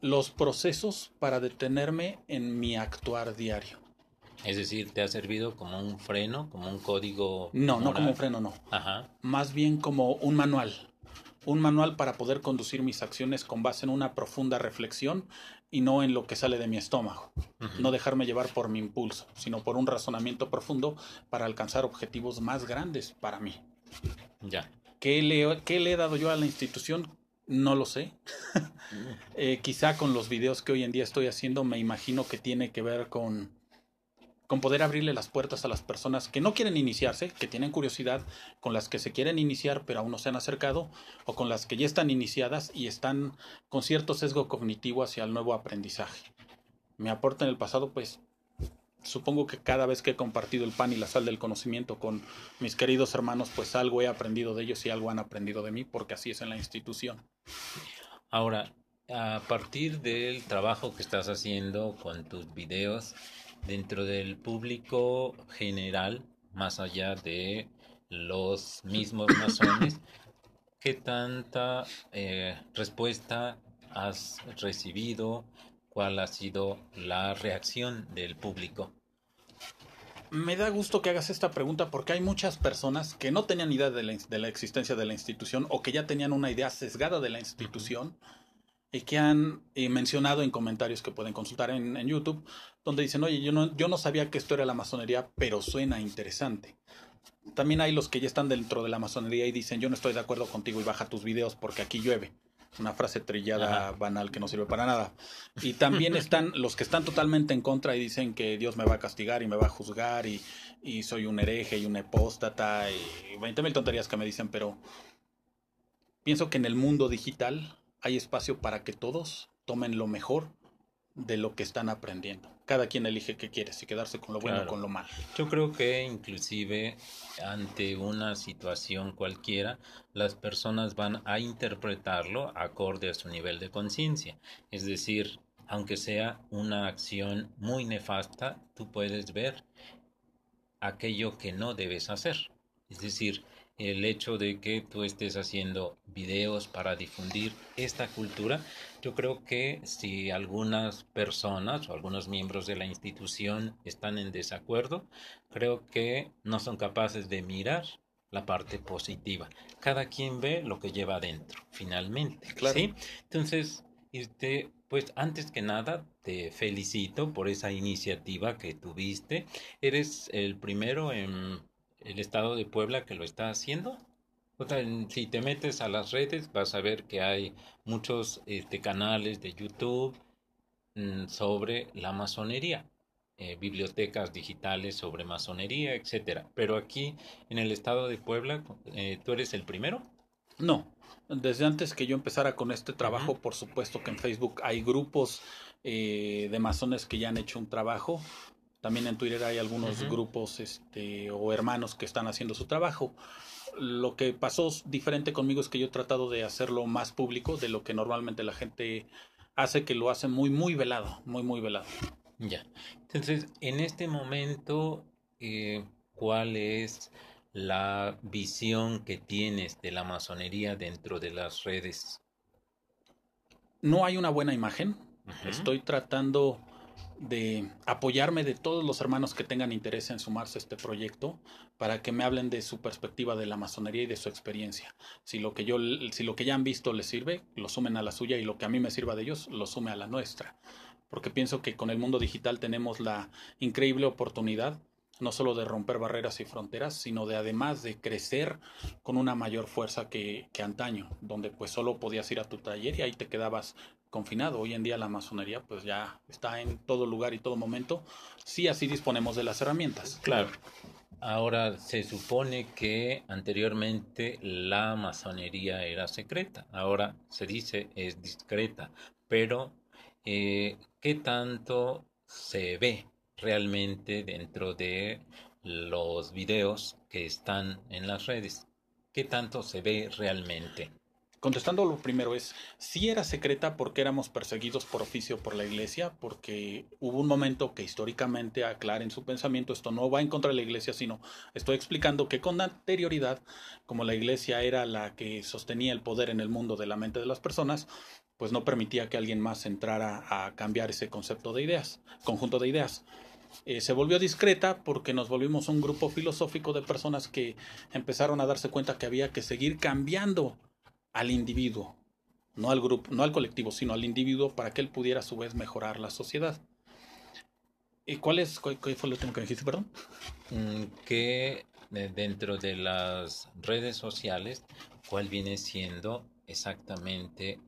los procesos para detenerme en mi actuar diario. Es decir, ¿te ha servido como un freno, como un código? No, no como un freno, no. Ajá. Más bien como un manual. Un manual para poder conducir mis acciones con base en una profunda reflexión y no en lo que sale de mi estómago. No dejarme llevar por mi impulso, sino por un razonamiento profundo para alcanzar objetivos más grandes para mí. Ya. ¿Qué le, qué le he dado yo a la institución? No lo sé. <laughs> Eh, quizá con los videos que hoy en día estoy haciendo me imagino que tiene que ver con con poder abrirle las puertas a las personas que no quieren iniciarse, que tienen curiosidad, con las que se quieren iniciar pero aún no se han acercado, o con las que ya están iniciadas y están con cierto sesgo cognitivo hacia el nuevo aprendizaje. Me aporta en el pasado, pues supongo que cada vez que he compartido el pan y la sal del conocimiento con mis queridos hermanos, pues algo he aprendido de ellos y algo han aprendido de mí, porque así es en la institución. Ahora, a partir del trabajo que estás haciendo con tus videos, dentro del público general, más allá de los mismos masones, <coughs> ¿qué tanta eh, respuesta has recibido? cuál ha sido la reacción del público. Me da gusto que hagas esta pregunta porque hay muchas personas que no tenían idea de la, existencia de la institución o que ya tenían una idea sesgada de la institución y que han eh, mencionado en comentarios que pueden consultar en, YouTube, donde dicen, oye, yo no, yo no sabía que esto era la masonería, pero suena interesante. También hay los que ya están dentro de la masonería y dicen, yo no estoy de acuerdo contigo y baja tus videos porque aquí llueve una frase trillada banal que no sirve para nada. Y también están <laughs> los que están totalmente en contra y dicen que Dios me va a castigar y me va a juzgar y, y soy un hereje y un epóstata y 20 mil tonterías que me dicen, pero pienso que en el mundo digital hay espacio para que todos tomen lo mejor de lo que están aprendiendo. Cada quien elige qué quiere, si quedarse con lo bueno o con lo malo. Yo creo que inclusive ante una situación cualquiera, las personas van a interpretarlo acorde a su nivel de conciencia. Es decir, aunque sea una acción muy nefasta, tú puedes ver aquello que no debes hacer. Es decir, el hecho de que tú estés haciendo videos para difundir esta cultura, yo creo que si algunas personas o algunos miembros de la institución están en desacuerdo, creo que no son capaces de mirar la parte positiva. Cada quien ve lo que lleva adentro, finalmente. Claro. ¿sí? Entonces, este, pues antes que nada, te felicito por esa iniciativa que tuviste. Eres el primero en el estado de Puebla que lo está haciendo. O sea, si te metes a las redes vas a ver que hay muchos este, canales de YouTube mm, sobre la masonería, eh, bibliotecas digitales sobre masonería, etcétera. Pero aquí en el estado de Puebla, eh, ¿tú eres el primero? No, desde antes que yo empezara con este trabajo, por supuesto que en Facebook hay grupos eh, de masones que ya han hecho un trabajo. También en Twitter hay algunos grupos este, o hermanos que están haciendo su trabajo. Lo que pasó diferente conmigo es que yo he tratado de hacerlo más público de lo que normalmente la gente hace, que lo hace muy, muy velado, muy, muy velado. Ya. Entonces, en este momento, eh, ¿cuál es la visión que tienes de la masonería dentro de las redes? No hay una buena imagen. Estoy tratando de apoyarme de todos los hermanos que tengan interés en sumarse a este proyecto para que me hablen de su perspectiva de la masonería y de su experiencia. Si lo que yo si lo que ya han visto les sirve, lo sumen a la suya y lo que a mí me sirva de ellos, lo sume a la nuestra. Porque pienso que con el mundo digital tenemos la increíble oportunidad no solo de romper barreras y fronteras, sino de además de crecer con una mayor fuerza que, que antaño, donde pues solo podías ir a tu taller y ahí te quedabas confinado. Hoy en día la masonería pues ya está en todo lugar y todo momento, si así disponemos de las herramientas. Claro. Ahora se supone que anteriormente la masonería era secreta, ahora se dice es discreta, pero eh, ¿qué tanto se ve realmente dentro de los videos que están en las redes? ¿Qué tanto se ve realmente? Contestando lo primero es, sí era secreta porque éramos perseguidos por oficio por la iglesia, porque hubo un momento que históricamente aclara en su pensamiento, esto no va en contra de la iglesia, sino estoy explicando que con anterioridad, como la iglesia era la que sostenía el poder en el mundo de la mente de las personas, pues no permitía que alguien más entrara a cambiar ese concepto de ideas, conjunto de ideas. Eh, se volvió discreta porque nos volvimos un grupo filosófico de personas que empezaron a darse cuenta que había que seguir cambiando al individuo, no al grupo, no al colectivo, sino al individuo para que él pudiera a su vez mejorar la sociedad. ¿Y cuál es, cuál, fue lo último que dijiste, perdón? Mm, que dentro de las redes sociales, ¿cuál viene siendo exactamente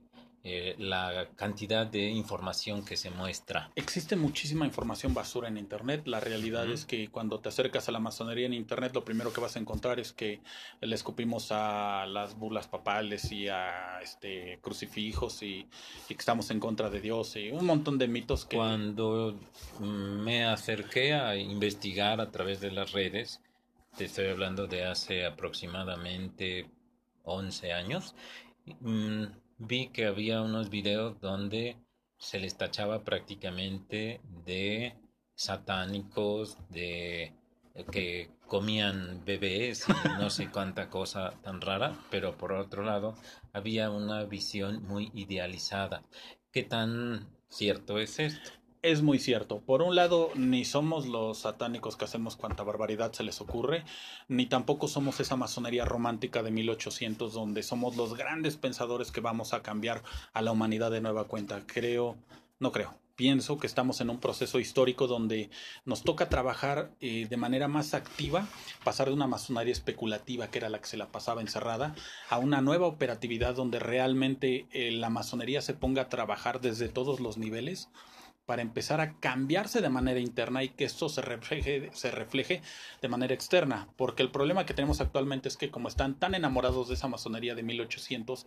eh, la cantidad de información que se muestra. Existe muchísima información basura en Internet. La realidad es que cuando te acercas a la masonería en Internet, lo primero que vas a encontrar es que le escupimos a las burlas papales y a este crucifijos y, que estamos en contra de Dios y un montón de mitos que... Cuando me acerqué a investigar a través de las redes, te estoy hablando de hace aproximadamente 11 años, mm, vi que había unos videos donde se les tachaba prácticamente de satánicos, de que comían bebés y no sé cuánta cosa tan rara, pero por otro lado había una visión muy idealizada. ¿Qué tan cierto es esto. Es muy cierto. Por un lado, ni somos los satánicos que hacemos cuanta barbaridad se les ocurre, ni tampoco somos esa masonería romántica de 1800 donde somos los grandes pensadores que vamos a cambiar a la humanidad de nueva cuenta. Creo, no creo. Pienso que estamos en un proceso histórico donde nos toca trabajar eh, de manera más activa, pasar de una masonería especulativa, que era la que se la pasaba encerrada, a una nueva operatividad donde realmente eh, la masonería se ponga a trabajar desde todos los niveles para empezar a cambiarse de manera interna y que esto se refleje, se refleje de manera externa. Porque el problema que tenemos actualmente es que como están tan enamorados de esa masonería de 1800,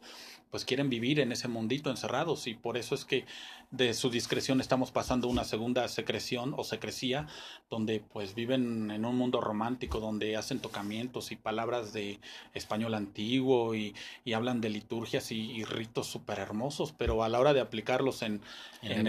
pues quieren vivir en ese mundito encerrados y por eso es que de su discreción estamos pasando una segunda secreción o secrecía, donde pues viven en un mundo romántico, donde hacen tocamientos y palabras de español antiguo y, y hablan de liturgias y, ritos súper hermosos, pero a la hora de aplicarlos en, en,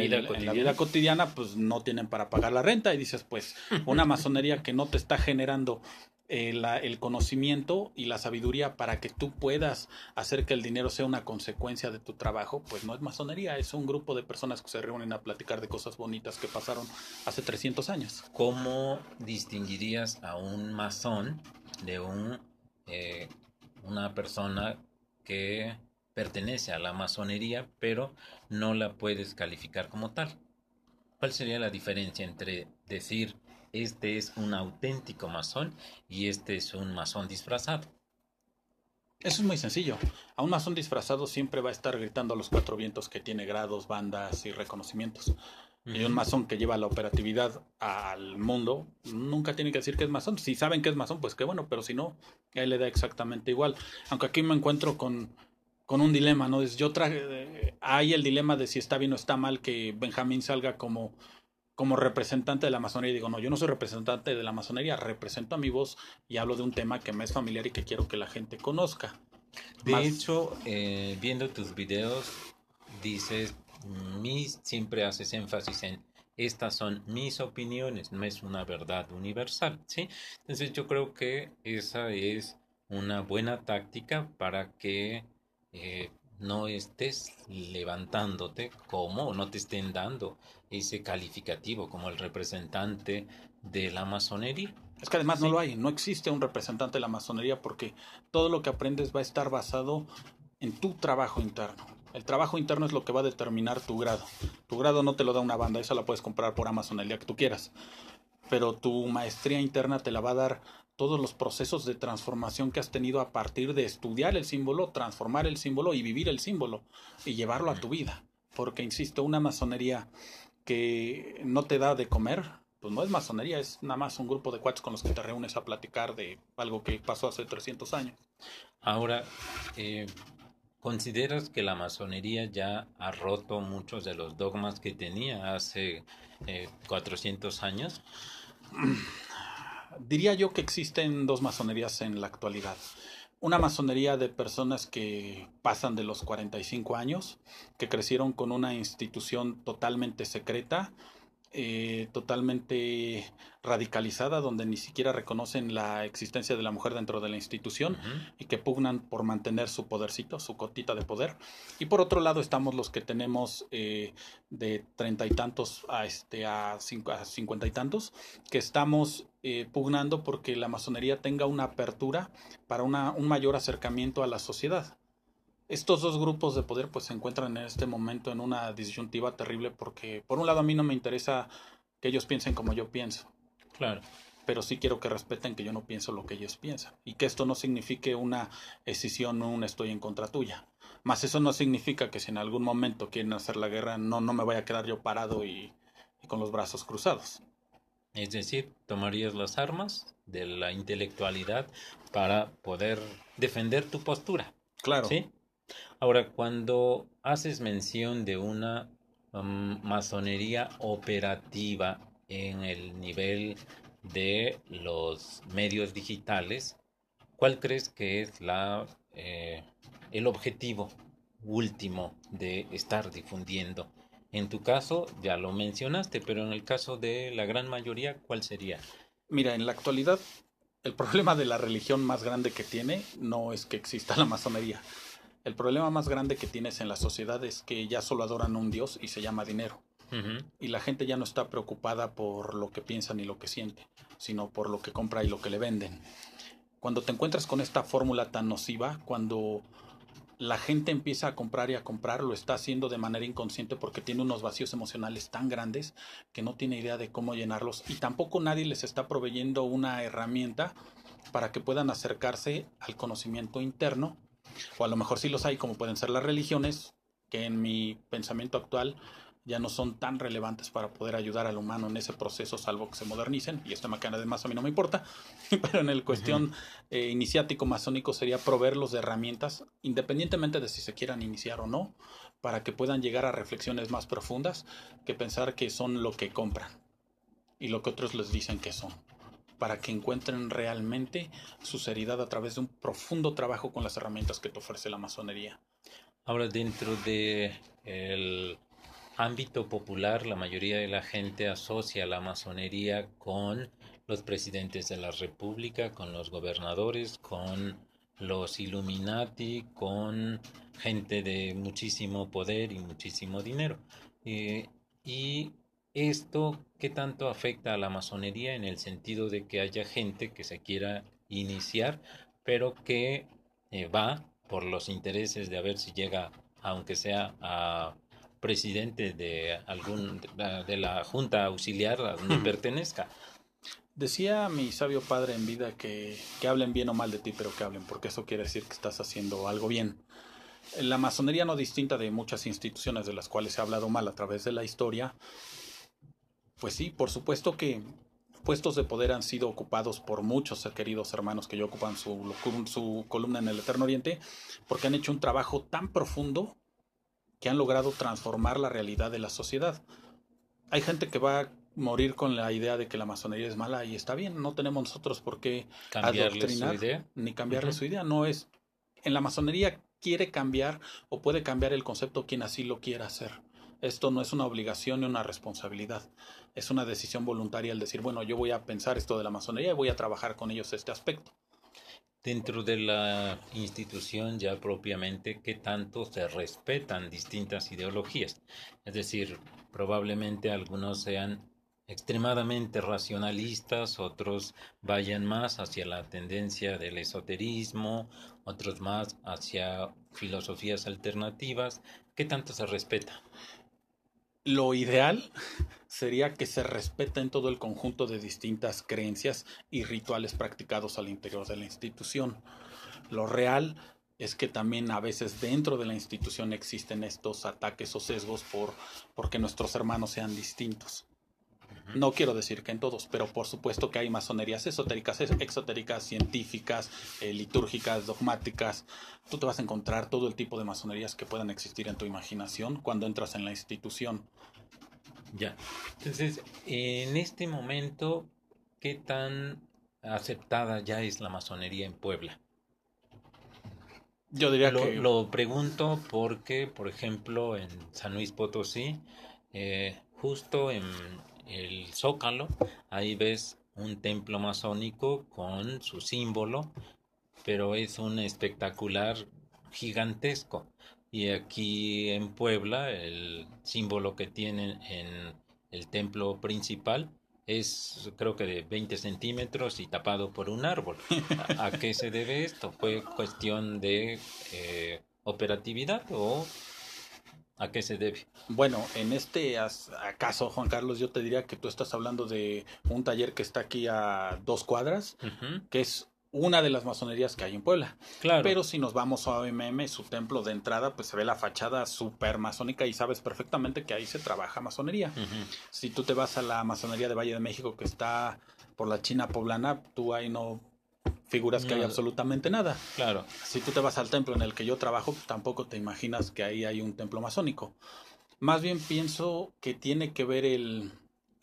la vida cotidiana, pues no tienen para pagar la renta y dices, pues una <laughs> masonería que no te está generando eh, el conocimiento y la sabiduría para que tú puedas hacer que el dinero sea una consecuencia de tu trabajo, pues no es masonería, es un grupo de personas que se reúnen a platicar de cosas bonitas que pasaron hace 300 años. ¿Cómo distinguirías a un masón de un, eh, una persona que pertenece a la masonería, pero no la puedes calificar como tal? ¿Cuál sería la diferencia entre decir este es un auténtico masón y este es un masón disfrazado? Eso es muy sencillo. A un masón disfrazado siempre va a estar gritando a los cuatro vientos que tiene grados, bandas y reconocimientos. Y un masón que lleva la operatividad al mundo nunca tiene que decir que es masón. Si saben que es masón, pues qué bueno, pero si no, él le da exactamente igual. Aunque aquí me encuentro con con un dilema, ¿no? Yo traje, hay el dilema de si está bien o está mal que Benjamín salga como, como representante de la masonería. Y digo, no, yo no soy representante de la masonería, represento a mi voz y hablo de un tema que me es familiar y que quiero que la gente conozca. De hecho, eh, viendo tus videos, dices, mis, siempre haces énfasis en estas son mis opiniones, no es una verdad universal, ¿sí? Entonces yo creo que esa es una buena táctica para que eh, no estés levantándote como no te estén dando ese calificativo como el representante de la masonería. Es que además no lo hay, no existe un representante de la masonería porque todo lo que aprendes va a estar basado en tu trabajo interno. El trabajo interno es lo que va a determinar tu grado. Tu grado no te lo da una banda, esa la puedes comprar por Amazon el día que tú quieras. Pero tu maestría interna te la va a dar todos los procesos de transformación que has tenido a partir de estudiar el símbolo, transformar el símbolo y vivir el símbolo y llevarlo a tu vida. Porque, insisto, una masonería que no te da de comer, pues no es masonería, es nada más un grupo de cuates con los que te reúnes a platicar de algo que pasó hace 300 años. Ahora, eh, ¿consideras que la masonería ya ha roto muchos de los dogmas que tenía hace 400 eh, años? <clears throat> diría yo que existen dos masonerías en la actualidad. Una masonería de personas que pasan de los 45 años, que crecieron con una institución totalmente secreta, eh, totalmente radicalizada, donde ni siquiera reconocen la existencia de la mujer dentro de la institución y que pugnan por mantener su podercito, su cotita de poder. Y por otro lado estamos los que tenemos eh, de treinta y tantos a, este, a, cincuenta y tantos, que estamos eh, pugnando porque la masonería tenga una apertura para una, un mayor acercamiento a la sociedad estos dos grupos de poder pues se encuentran en este momento en una disyuntiva terrible porque por un lado a mí no me interesa que ellos piensen como yo pienso. Claro. Pero sí quiero que respeten que yo no pienso lo que ellos piensan. Y que esto no signifique una escisión o un estoy en contra tuya. Más eso no significa que si en algún momento quieren hacer la guerra, no, no me vaya a quedar yo parado y, y con los brazos cruzados. Es decir, tomarías las armas de la intelectualidad para poder defender tu postura. Claro. ¿Sí? Ahora, cuando haces mención de una um, masonería operativa en el nivel de los medios digitales, ¿cuál crees que es la, eh, el objetivo último de estar difundiendo? En tu caso, ya lo mencionaste, pero en el caso de la gran mayoría, ¿cuál sería? Mira, en la actualidad, el problema de la religión más grande que tiene no es que exista la masonería. El problema más grande que tienes en la sociedad es que ya solo adoran a un Dios y se llama dinero. Y la gente ya no está preocupada por lo que piensa ni lo que siente, sino por lo que compra y lo que le venden. Cuando te encuentras con esta fórmula tan nociva, cuando la gente empieza a comprar y a comprar, lo está haciendo de manera inconsciente porque tiene unos vacíos emocionales tan grandes que no tiene idea de cómo llenarlos y tampoco nadie les está proveyendo una herramienta para que puedan acercarse al conocimiento interno o a lo mejor sí los hay como pueden ser las religiones que en mi pensamiento actual ya no son tan relevantes para poder ayudar al humano en ese proceso, salvo que se modernicen, y esta macana además a mí no me importa, <laughs> pero en el cuestión eh, iniciático masónico sería proveerlos de herramientas, independientemente de si se quieran iniciar o no, para que puedan llegar a reflexiones más profundas que pensar que son lo que compran y lo que otros les dicen que son para que encuentren realmente su seriedad a través de un profundo trabajo con las herramientas que te ofrece la masonería. Ahora, dentro de el ámbito popular, la mayoría de la gente asocia la masonería con los presidentes de la república, con los gobernadores, con los Illuminati, con gente de muchísimo poder y muchísimo dinero. Eh, y esto, ¿qué tanto afecta a la masonería en el sentido de que haya gente que se quiera iniciar, pero que eh, va por los intereses de a ver si llega, aunque sea a presidente de algún de la junta auxiliar a donde pertenezca. Decía mi sabio padre en vida que, que hablen bien o mal de ti, pero que hablen, porque eso quiere decir que estás haciendo algo bien. La masonería no distinta de muchas instituciones de las cuales se ha hablado mal a través de la historia, pues sí, por supuesto que puestos de poder han sido ocupados por muchos queridos hermanos que ya ocupan su, su columna en el Eterno Oriente, porque han hecho un trabajo tan profundo que han logrado transformar la realidad de la sociedad. Hay gente que va a morir con la idea de que la masonería es mala y está bien, no tenemos nosotros por qué adoctrinar su idea. ni cambiarle su idea, no es en la masonería quiere cambiar o puede cambiar el concepto quien así lo quiera hacer. Esto no es una obligación ni una responsabilidad. Es una decisión voluntaria el decir, bueno, yo voy a pensar esto de la masonería y voy a trabajar con ellos este aspecto. Dentro de la institución ya propiamente, ¿qué tanto se respetan distintas ideologías? Es decir, probablemente algunos sean extremadamente racionalistas, otros vayan más hacia la tendencia del esoterismo, otros más hacia filosofías alternativas. ¿Qué tanto se respeta? Lo ideal sería que se respeten todo el conjunto de distintas creencias y rituales practicados al interior de la institución. Lo real es que también a veces dentro de la institución existen estos ataques o sesgos por porque nuestros hermanos sean distintos. No quiero decir que en todos, pero por supuesto que hay masonerías esotéricas, ex- exotéricas, científicas, eh, litúrgicas, dogmáticas. Tú te vas a encontrar todo el tipo de masonerías que puedan existir en tu imaginación cuando entras en la institución. Ya. Entonces, en este momento, ¿qué tan aceptada ya es la masonería en Puebla? Yo diría Lo, que lo pregunto porque, por ejemplo, en San Luis Potosí, eh, justo en el Zócalo, ahí ves un templo masónico con su símbolo, pero es un espectacular gigantesco. Y aquí en Puebla, el símbolo que tienen en el templo principal es creo que de 20 centímetros y tapado por un árbol. ¿A, qué se debe esto? ¿Fue cuestión de eh, operatividad o a qué se debe? Bueno, en este as- caso, Juan Carlos, yo te diría que tú estás hablando de un taller que está aquí a dos cuadras, que es una de las masonerías que hay en Puebla. Claro. Pero si nos vamos a OMM, su templo de entrada, pues se ve la fachada súper masónica y sabes perfectamente que ahí se trabaja masonería. Si tú te vas a la masonería de Valle de México que está por la China poblana, tú ahí no figuras que hay absolutamente nada. claro. Si tú te vas al templo en el que yo trabajo, tampoco te imaginas que ahí hay un templo masónico. Más bien pienso que tiene que ver el,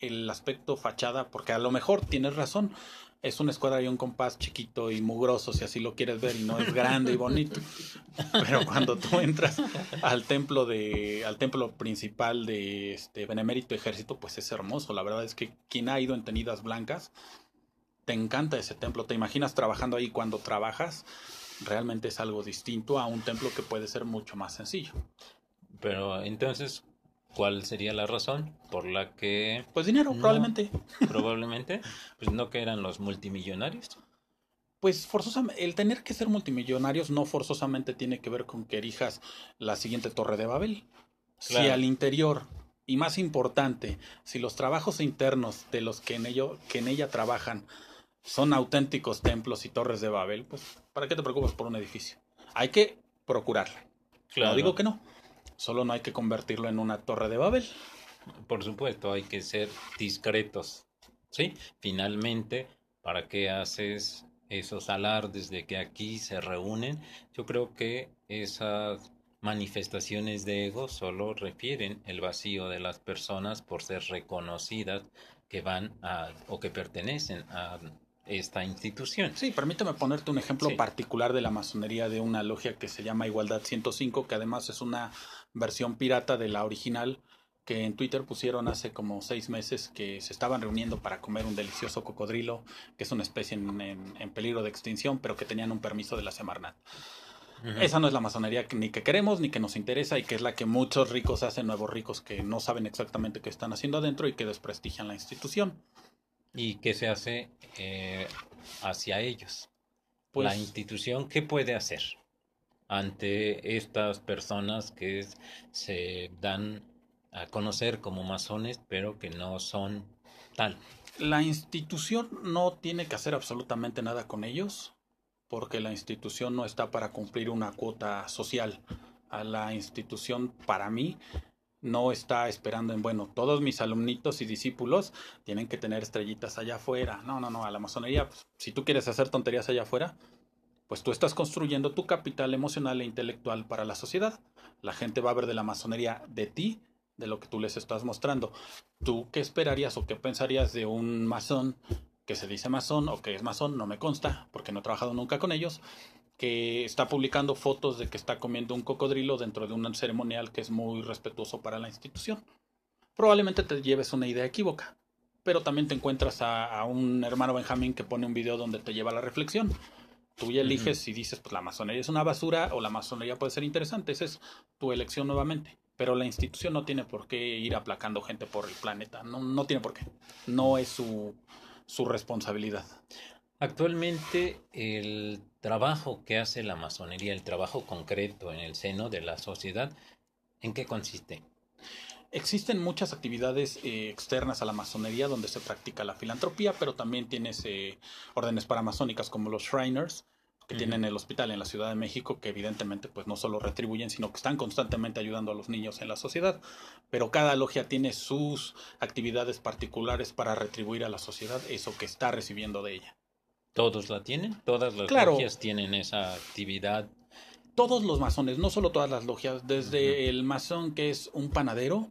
el aspecto fachada, porque a lo mejor tienes razón. Es una escuadra y un compás chiquito y mugroso, si así lo quieres ver, y no es grande y bonito. <laughs> Pero cuando tú entras al templo de, al templo principal de este Benemérito Ejército, pues es hermoso. La verdad es que quien ha ido en tenidas blancas, te encanta ese templo. Te imaginas trabajando ahí cuando trabajas. Realmente es algo distinto a un templo que puede ser mucho más sencillo. Pero entonces, ¿Cuál sería la razón por la que... Pues dinero, no- probablemente. <laughs> Probablemente, pues no que eran los multimillonarios. Pues forzosamente, el tener que ser multimillonarios no forzosamente tiene que ver con que erijas la siguiente torre de Babel. Si al interior, y más importante, si los trabajos internos de los que en, ello, que en ella trabajan son auténticos templos y torres de Babel, pues ¿para qué te preocupas por un edificio? Hay que procurarla. No digo que no, solo no hay que convertirlo en una torre de Babel. Por supuesto, hay que ser discretos. ¿Sí? Finalmente, ¿para qué haces esos alardes de que aquí se reúnen? Yo creo que esas manifestaciones de ego solo refieren el vacío de las personas por ser reconocidas que van a o que pertenecen a esta institución. Sí, permíteme ponerte un ejemplo Sí. particular de la masonería de una logia que se llama Igualdad 105, que además es una versión pirata de la original que en Twitter pusieron hace como seis meses que se estaban reuniendo para comer un delicioso cocodrilo, que es una especie en, en- en peligro de extinción, pero que tenían un permiso de la Semarnat. Esa no es la masonería que- ni que queremos ni que nos interesa y que es la que muchos ricos hacen, nuevos ricos que no saben exactamente qué están haciendo adentro y que desprestigian la institución. ¿Y qué se hace eh, hacia ellos? Pues, la institución, ¿qué puede hacer ante estas personas que es- se dan a conocer como masones, pero que no son tal? La institución no tiene que hacer absolutamente nada con ellos, porque la institución no está para cumplir una cuota social. A la institución, para mí, no está esperando en, bueno, todos mis alumnitos y discípulos tienen que tener estrellitas allá afuera. No, no, no, a la masonería, pues, si tú quieres hacer tonterías allá afuera, pues tú estás construyendo tu capital emocional e intelectual para la sociedad. La gente va a ver de la masonería de ti, de lo que tú les estás mostrando. ¿Tú qué esperarías o qué pensarías de un masón que se dice masón o que es masón? No me consta, porque no he trabajado nunca con ellos, que está publicando fotos de que está comiendo un cocodrilo dentro de un ceremonial que es muy respetuoso para la institución. Probablemente te lleves una idea equívoca, pero también te encuentras a, a un hermano Benjamín que pone un video donde te lleva a la reflexión. Tú ya eliges si dices, pues la masonería es una basura o la masonería puede ser interesante. Esa es tu elección nuevamente. Pero la institución no tiene por qué ir aplacando gente por el planeta. No, no tiene por qué. No es su, su responsabilidad. Actualmente el trabajo que hace la masonería, el trabajo concreto en el seno de la sociedad, ¿en qué consiste? Existen muchas actividades eh, externas a la masonería donde se practica la filantropía, pero también tienes eh, órdenes paramasónicas como los Shriners, que tienen el hospital en la Ciudad de México, que evidentemente pues no solo retribuyen, sino que están constantemente ayudando a los niños en la sociedad. Pero cada logia tiene sus actividades particulares para retribuir a la sociedad eso que está recibiendo de ella. ¿Todos la tienen? ¿Todas las Claro. logias tienen esa actividad? todos los masones, no solo todas las logias, desde el masón que es un panadero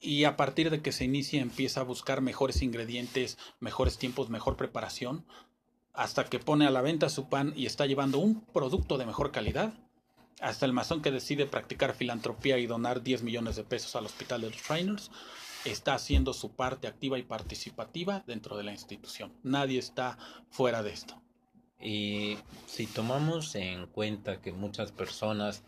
y a partir de que se inicia empieza a buscar mejores ingredientes, mejores tiempos, mejor preparación, hasta que pone a la venta su pan y está llevando un producto de mejor calidad, hasta el masón que decide practicar filantropía y donar 10 millones de pesos al hospital de los Trainers, está haciendo su parte activa y participativa dentro de la institución. Nadie está fuera de esto. Y si tomamos en cuenta que muchas personas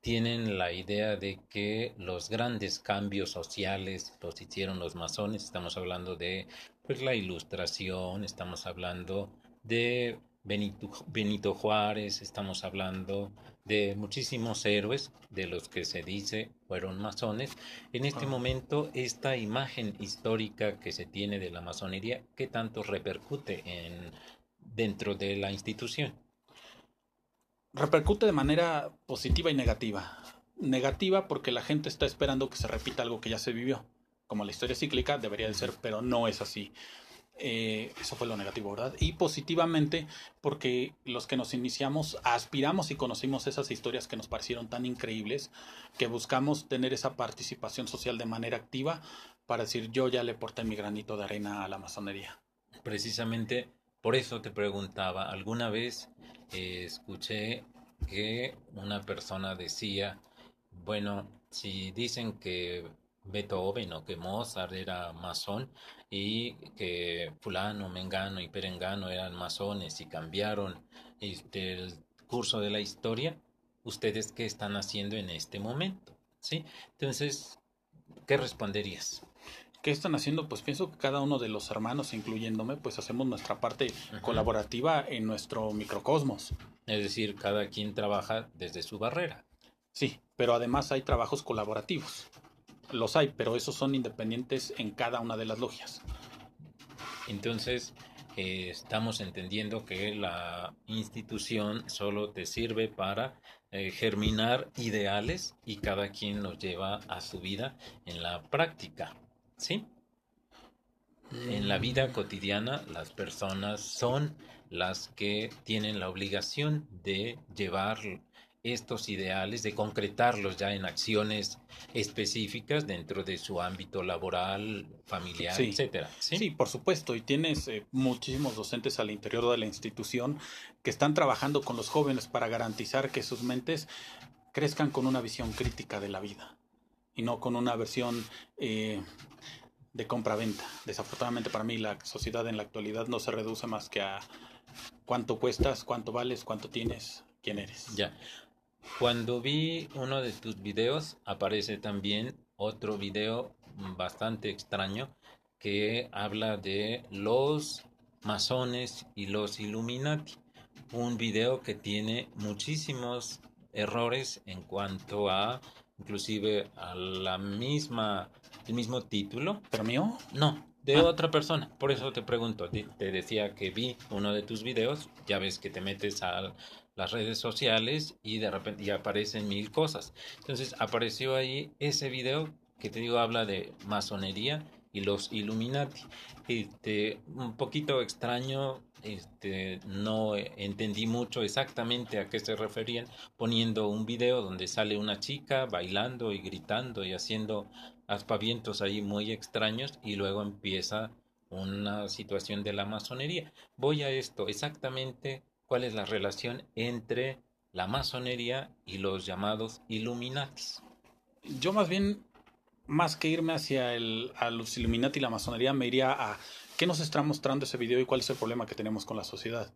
tienen la idea de que los grandes cambios sociales los hicieron los masones, estamos hablando de pues la ilustración, estamos hablando de Benito, Benito Juárez, estamos hablando de muchísimos héroes de los que se dice fueron masones. En este Ah. momento, esta imagen histórica que se tiene de la masonería, ¿qué tanto repercute en dentro de la institución? repercute de manera positiva y negativa. Negativa porque la gente está esperando que se repita algo que ya se vivió. Como la historia cíclica debería de ser, pero no es así. Eh, eso fue lo negativo, ¿verdad? Y positivamente porque los que nos iniciamos aspiramos y conocimos esas historias que nos parecieron tan increíbles que buscamos tener esa participación social de manera activa para decir yo ya le porté mi granito de arena a la masonería. Precisamente por eso te preguntaba, alguna vez eh, escuché que una persona decía, bueno, si dicen que Beethoven o que Mozart era masón y que fulano, mengano y perengano eran masones y cambiaron este, el curso de la historia, ¿ustedes qué están haciendo en este momento? ¿Sí? Entonces, ¿qué responderías? ¿Qué están haciendo? Pues pienso que cada uno de los hermanos, incluyéndome, pues hacemos nuestra parte colaborativa en nuestro microcosmos. Es decir, cada quien trabaja desde su barrera. Sí, pero además hay trabajos colaborativos. Los hay, pero esos son independientes en cada una de las logias. Entonces, eh, estamos entendiendo que la institución solo te sirve para eh, germinar ideales y cada quien los lleva a su vida en la práctica. ¿Sí? En la vida cotidiana las personas son las que tienen la obligación de llevar estos ideales, de concretarlos ya en acciones específicas dentro de su ámbito laboral, familiar, etcétera. ¿Sí? por supuesto, y tienes eh, muchísimos docentes al interior de la institución que están trabajando con los jóvenes para garantizar que sus mentes crezcan con una visión crítica de la vida y no con una versión eh, de compra-venta. Desafortunadamente para mí la sociedad en la actualidad no se reduce más que a cuánto cuestas, cuánto vales, cuánto tienes, quién eres. Ya. Cuando vi uno de tus videos, aparece también otro video bastante extraño que habla de los masones y los Illuminati. Un video que tiene muchísimos errores en cuanto a inclusive a la misma el mismo título. ¿Pero mío? No, de ah. otra persona. Por eso te pregunto, te decía que vi uno de tus videos, ya ves que te metes a las redes sociales y de repente aparecen mil cosas. Entonces apareció ahí ese video que te digo habla de masonería y los Illuminati. Este, un poquito extraño, este, no entendí mucho exactamente a qué se referían, poniendo un video donde sale una chica bailando y gritando y haciendo aspavientos ahí muy extraños y luego empieza una situación de la masonería. Voy a esto, exactamente cuál es la relación entre la masonería y los llamados Illuminatis. Yo más bien, más que irme hacia el, los Illuminati y la masonería, me iría a qué nos está mostrando ese video y cuál es el problema que tenemos con la sociedad.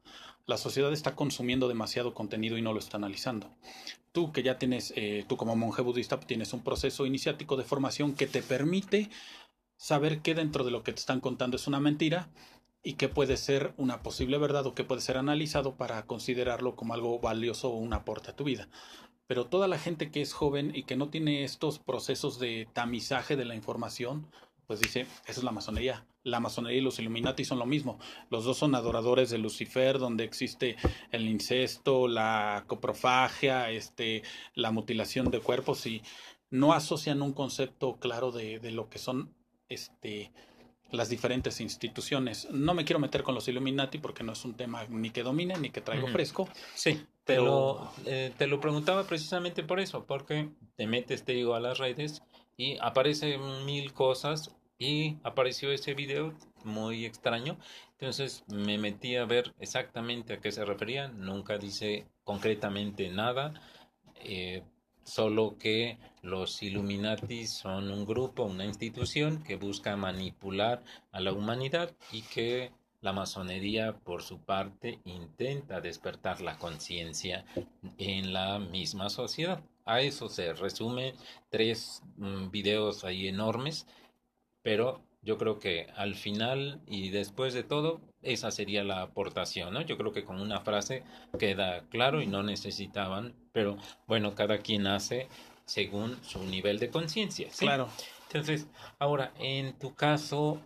La sociedad está consumiendo demasiado contenido y no lo está analizando. Tú que ya tienes, eh, tú como monje budista, tienes un proceso iniciático de formación que te permite saber qué dentro de lo que te están contando es una mentira y qué puede ser una posible verdad o qué puede ser analizado para considerarlo como algo valioso o un aporte a tu vida. Pero toda la gente que es joven y que no tiene estos procesos de tamizaje de la información, pues dice, esa es la masonería. La masonería y los Illuminati son lo mismo. Los dos son adoradores de Lucifer, donde existe el incesto, la coprofagia, este, la mutilación de cuerpos y no asocian un concepto claro de, de lo que son este, las diferentes instituciones. No me quiero meter con los Illuminati porque no es un tema ni que domine ni que traigo fresco. Sí, pero eh, te lo preguntaba precisamente por eso, porque te metes, te digo, a las redes y aparecen mil cosas y apareció ese video muy extraño. Entonces me metí a ver exactamente a qué se refería. Nunca dice concretamente nada. Eh, solo que los Illuminati son un grupo, una institución que busca manipular a la humanidad y que la masonería, por su parte, intenta despertar la conciencia en la misma sociedad. A eso se resume tres mm, videos ahí enormes, pero yo creo que al final y después de todo, esa sería la aportación, ¿no? Yo creo que con una frase queda claro y no necesitaban, pero bueno, cada quien hace según su nivel de conciencia, ¿sí? Claro. Entonces, ahora, en tu caso,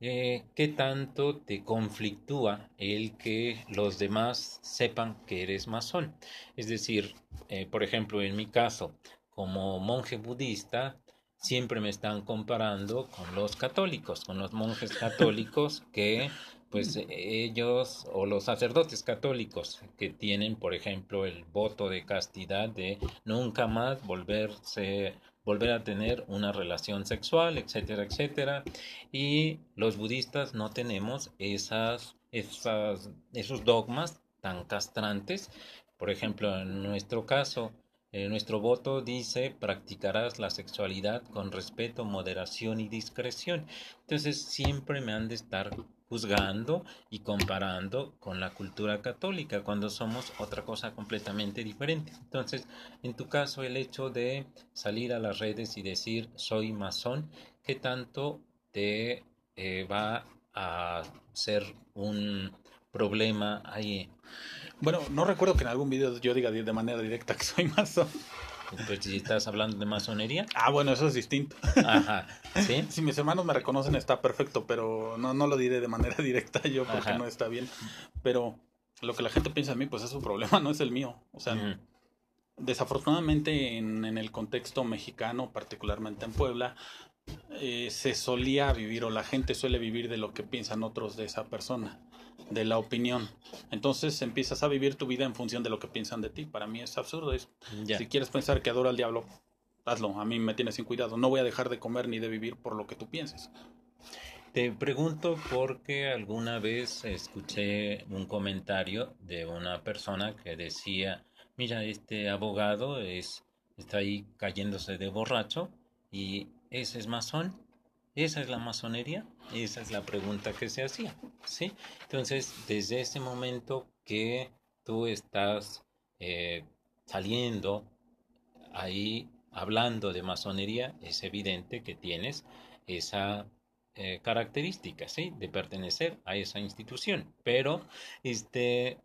eh, ¿qué tanto te conflictúa el que los demás sepan que eres masón? Es decir, eh, por ejemplo, en mi caso, como monje budista, siempre me están comparando con los católicos, con los monjes católicos que pues ellos o los sacerdotes católicos que tienen, por ejemplo, el voto de castidad de nunca más volverse volver a tener una relación sexual, etcétera, etcétera. Y los budistas no tenemos esas, esas, esos dogmas tan castrantes. Por ejemplo, en nuestro caso, eh, nuestro voto dice practicarás la sexualidad con respeto, moderación y discreción. Entonces siempre me han de estar juzgando y comparando con la cultura católica cuando somos otra cosa completamente diferente. Entonces, en tu caso, el hecho de salir a las redes y decir soy masón, ¿qué tanto te eh, va a ser un problema ahí? Bueno, no recuerdo que en algún video yo diga de manera directa que soy masón. Pues si estás hablando de masonería. Ah, bueno, eso es distinto. Ajá. ¿Sí? <laughs> Si mis hermanos me reconocen está perfecto, pero no, no lo diré de manera <laughs> directa yo porque no está bien. Pero lo que la gente piensa de mí, pues es su problema, <laughs> no es el mío. O sea, desafortunadamente en, en, el contexto mexicano, particularmente en Puebla, eh, se solía vivir o la gente suele vivir de lo que piensan otros de esa persona de la opinión. Entonces empiezas a vivir tu vida en función de lo que piensan de ti. Para mí es absurdo. Es, Si quieres pensar que adoro al diablo, hazlo. A mí me tienes sin cuidado. No voy a dejar de comer ni de vivir por lo que tú pienses. Te pregunto porque alguna vez escuché un comentario de una persona que decía, mira, este abogado es, está ahí cayéndose de borracho y ese es masón. Esa es la masonería, esa es la pregunta que se hacía, ¿sí? Entonces, desde ese momento que tú estás eh, saliendo ahí hablando de masonería, es evidente que tienes esa eh, característica, ¿sí? De pertenecer a esa institución. Pero, este,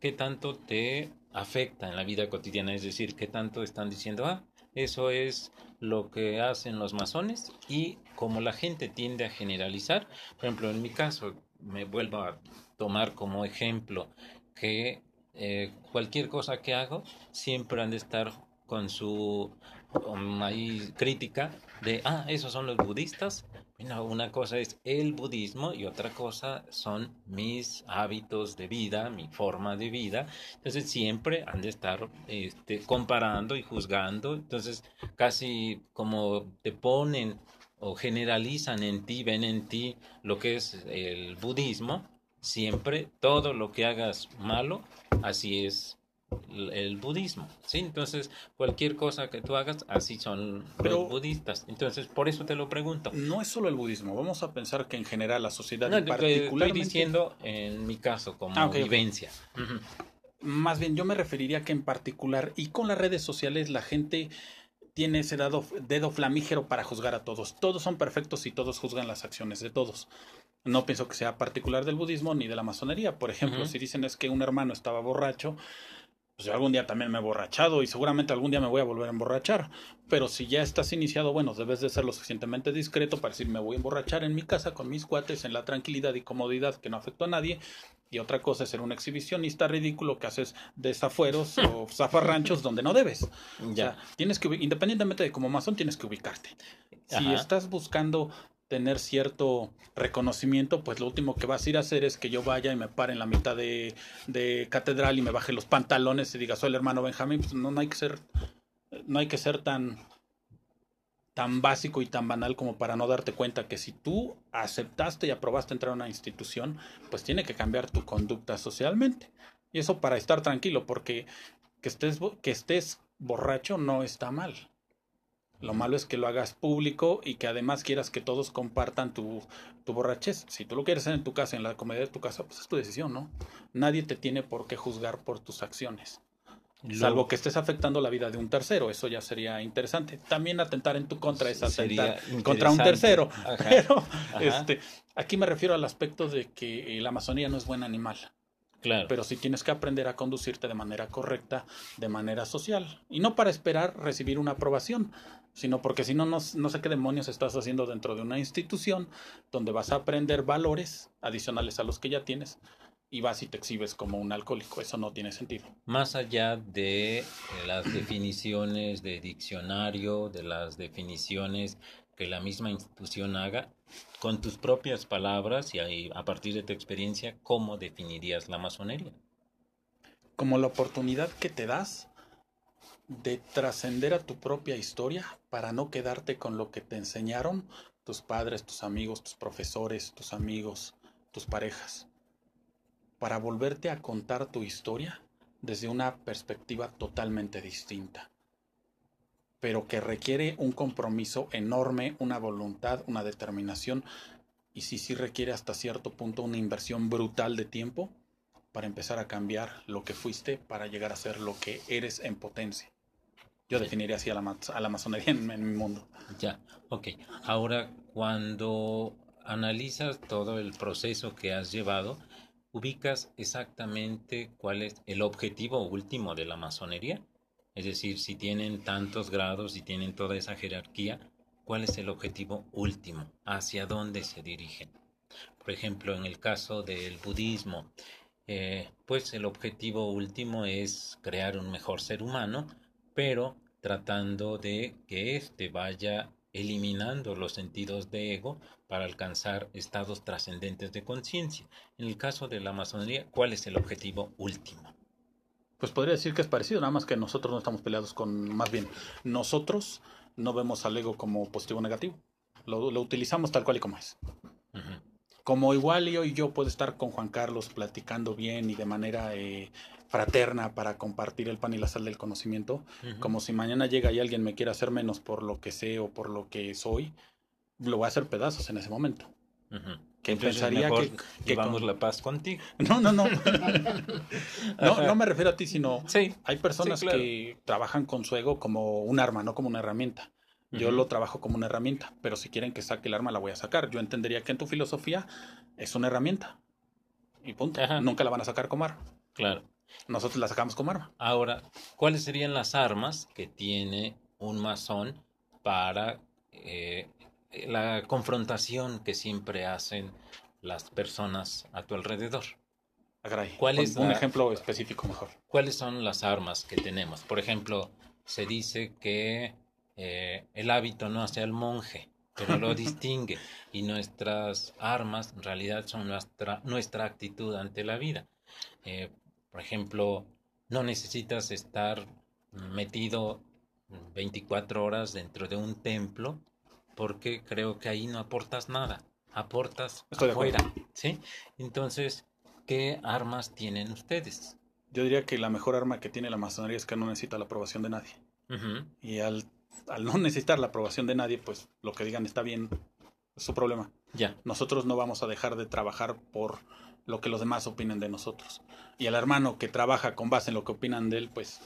¿qué tanto te afecta en la vida cotidiana? Es decir, ¿qué tanto están diciendo, ah, eso es lo que hacen los masones y como la gente tiende a generalizar, por ejemplo, en mi caso, me vuelvo a tomar como ejemplo que eh, cualquier cosa que hago siempre han de estar con su crítica de, ah, esos son los budistas, una cosa es el budismo y otra cosa son mis hábitos de vida, mi forma de vida. Entonces siempre han de estar este, comparando y juzgando. Entonces casi como te ponen o generalizan en ti, ven en ti lo que es el budismo, siempre todo lo que hagas malo, así es el budismo, ¿sí? Entonces, cualquier cosa que tú hagas, así son los budistas. Entonces, por eso te lo pregunto. No es solo el budismo, vamos a pensar que en general la sociedad no, Estoy diciendo en mi caso como ah, vivencia. Más bien, yo me referiría que en particular, y con las redes sociales, la gente tiene ese dado, dedo flamígero para juzgar a todos. Todos son perfectos y todos juzgan las acciones de todos. No pienso que sea particular del budismo ni de la masonería. Por ejemplo, si dicen es que un hermano estaba borracho, pues algún día también me he borrachado y seguramente algún día me voy a volver a emborrachar. Pero si ya estás iniciado, bueno, debes de ser lo suficientemente discreto para decir me voy a emborrachar en mi casa con mis cuates en la tranquilidad y comodidad que no afectó a nadie. Y otra cosa es ser un exhibicionista ridículo que haces desafueros o <laughs> zafarranchos donde no debes. Ya. tienes que, independientemente de cómo masón, tienes que ubicarte. Si estás buscando tener cierto reconocimiento, pues lo último que vas a ir a hacer es que yo vaya y me pare en la mitad de, de catedral y me baje los pantalones y diga soy el hermano Benjamín, pues no, no hay que ser, no hay que ser tan, tan básico y tan banal como para no darte cuenta que si tú aceptaste y aprobaste entrar a una institución, pues tiene que cambiar tu conducta socialmente. Y eso para estar tranquilo, porque que estés, que estés borracho no está mal. Lo malo es que lo hagas público y que además quieras que todos compartan tu, tu borrachez. Si tú lo quieres hacer en tu casa, en la comedia de tu casa, pues es tu decisión, ¿no? Nadie te tiene por qué juzgar por tus acciones. Salvo que estés afectando la vida de un tercero, eso ya sería interesante. También atentar en tu contra es atentar contra un tercero. <laughs> Pero este, aquí me refiero al aspecto de que la Amazonía no es buen animal. Claro. Pero sí tienes que aprender a conducirte de manera correcta, de manera social. Y no para esperar recibir una aprobación, sino porque si no, no, sé qué demonios estás haciendo dentro de una institución donde vas a aprender valores adicionales a los que ya tienes y vas y te exhibes como un alcohólico. Eso no tiene sentido. Más allá de las definiciones de diccionario, de las definiciones que la misma institución haga, con tus propias palabras y a partir de tu experiencia, ¿cómo definirías la masonería? Como la oportunidad que te das de trascender a tu propia historia para no quedarte con lo que te enseñaron tus padres, tus amigos, tus profesores, tus amigos, tus parejas. Para volverte a contar tu historia desde una perspectiva totalmente distinta, pero que requiere un compromiso enorme, una voluntad, una determinación y sí, sí requiere hasta cierto punto una inversión brutal de tiempo para empezar a cambiar lo que fuiste para llegar a ser lo que eres en potencia. Yo definiría así a la, a la masonería en, en, mi mundo. Ya, ok. Ahora, cuando analizas todo el proceso que has llevado, ubicas exactamente cuál es el objetivo último de la masonería. Es decir, si tienen tantos grados y tienen toda esa jerarquía, ¿cuál es el objetivo último? ¿Hacia dónde se dirigen? Por ejemplo, en el caso del budismo, eh, pues el objetivo último es crear un mejor ser humano, pero tratando de que éste vaya eliminando los sentidos de ego para alcanzar estados trascendentes de conciencia. En el caso de la masonería, ¿cuál es el objetivo último? Pues podría decir que es parecido, nada más que nosotros no estamos peleados con, más bien, nosotros no vemos al ego como positivo o negativo, lo, lo utilizamos tal cual y como es. Como igual yo y yo puedo estar con Juan Carlos platicando bien y de manera eh, fraterna para compartir el pan y la sal del conocimiento, uh -huh. como si mañana llega y alguien me quiera hacer menos por lo que sé o por lo que soy, lo voy a hacer pedazos en ese momento. Uh -huh. Que Entonces, pensaría mejor que, que con- la paz contigo. <laughs> No, no, no. <laughs> no, no me refiero a ti, sino Sí. hay personas Sí, claro. que trabajan con su ego como un arma, no como una herramienta. Yo Ujú. lo trabajo como una herramienta, pero si quieren que saque el arma, la voy a sacar. Yo entendería que en tu filosofía es una herramienta. Y punto. Ajá. Nunca la van a sacar como arma. Claro. Nosotros la sacamos como arma. Ahora, ¿cuáles serían las armas que tiene un masón para eh, la confrontación que siempre hacen las personas a tu alrededor? Agray. ¿Cuál es un la- ejemplo específico mejor? ¿Cuáles son las armas que tenemos? Por ejemplo, se dice que eh, el hábito no hace al monje, pero lo <laughs> distingue. Y nuestras armas en realidad son nuestra, nuestra actitud ante la vida. Eh, por ejemplo, no necesitas estar metido 24 horas dentro de un templo porque creo que ahí no aportas nada, aportas Estoy afuera, ¿sí? Entonces, ¿qué armas tienen ustedes? Yo diría que la mejor arma que tiene la masonería es que no necesita la aprobación de nadie. Y al, al no necesitar la aprobación de nadie, pues lo que digan está bien, es su problema. Ya. Nosotros no vamos a dejar de trabajar por lo que los demás opinen de nosotros. Y al hermano que trabaja con base en lo que opinan de él, pues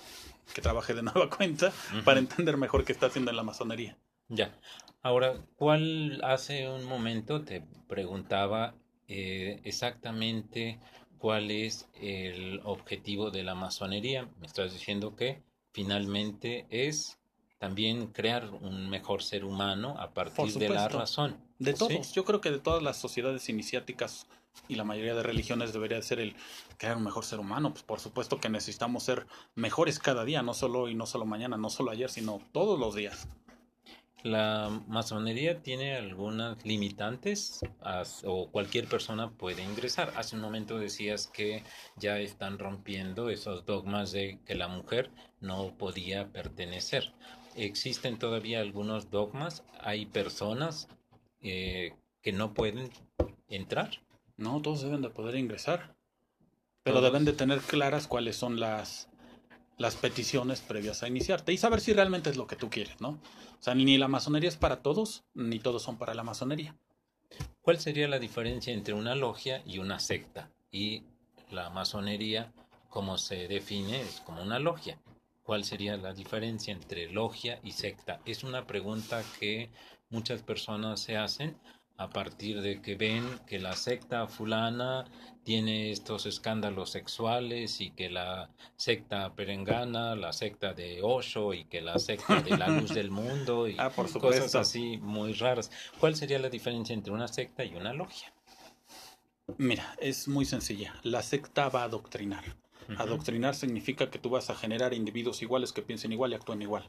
que trabaje de <laughs> nueva cuenta para entender mejor qué está haciendo en la masonería. Ya. Ahora, ¿cuál hace un momento te preguntaba eh, exactamente cuál es el objetivo de la masonería? Me estás diciendo que finalmente es también crear un mejor ser humano a partir de la razón. De ¿sí? todos, yo creo que de todas las sociedades iniciáticas y la mayoría de religiones debería de ser el crear un mejor ser humano. Pues por supuesto que necesitamos ser mejores cada día, no solo hoy, no solo mañana, no solo ayer, sino todos los días. La masonería tiene algunas limitantes as- o cualquier persona puede ingresar. Hace un momento decías que ya están rompiendo esos dogmas de que la mujer no podía pertenecer. ¿Existen todavía algunos dogmas? ¿Hay personas eh, que no pueden entrar? No, todos deben de poder ingresar. Pero Todos. deben de tener claras cuáles son las, las peticiones previas a iniciarte y saber si realmente es lo que tú quieres, ¿no? O sea, ni la masonería es para todos, ni todos son para la masonería. ¿Cuál sería la diferencia entre una logia y una secta? Y la masonería, como se define, es como una logia. ¿Cuál sería la diferencia entre logia y secta? Es una pregunta que muchas personas se hacen a partir de que ven que la secta fulana tiene estos escándalos sexuales y que la secta perengana, la secta de Osho y que la secta de la luz del mundo y <laughs> Ah, por cosas así muy raras. ¿Cuál sería la diferencia entre una secta y una logia? Mira, es muy sencilla. La secta va a adoctrinar. Adoctrinar significa que tú vas a generar individuos iguales que piensen igual y actúen igual.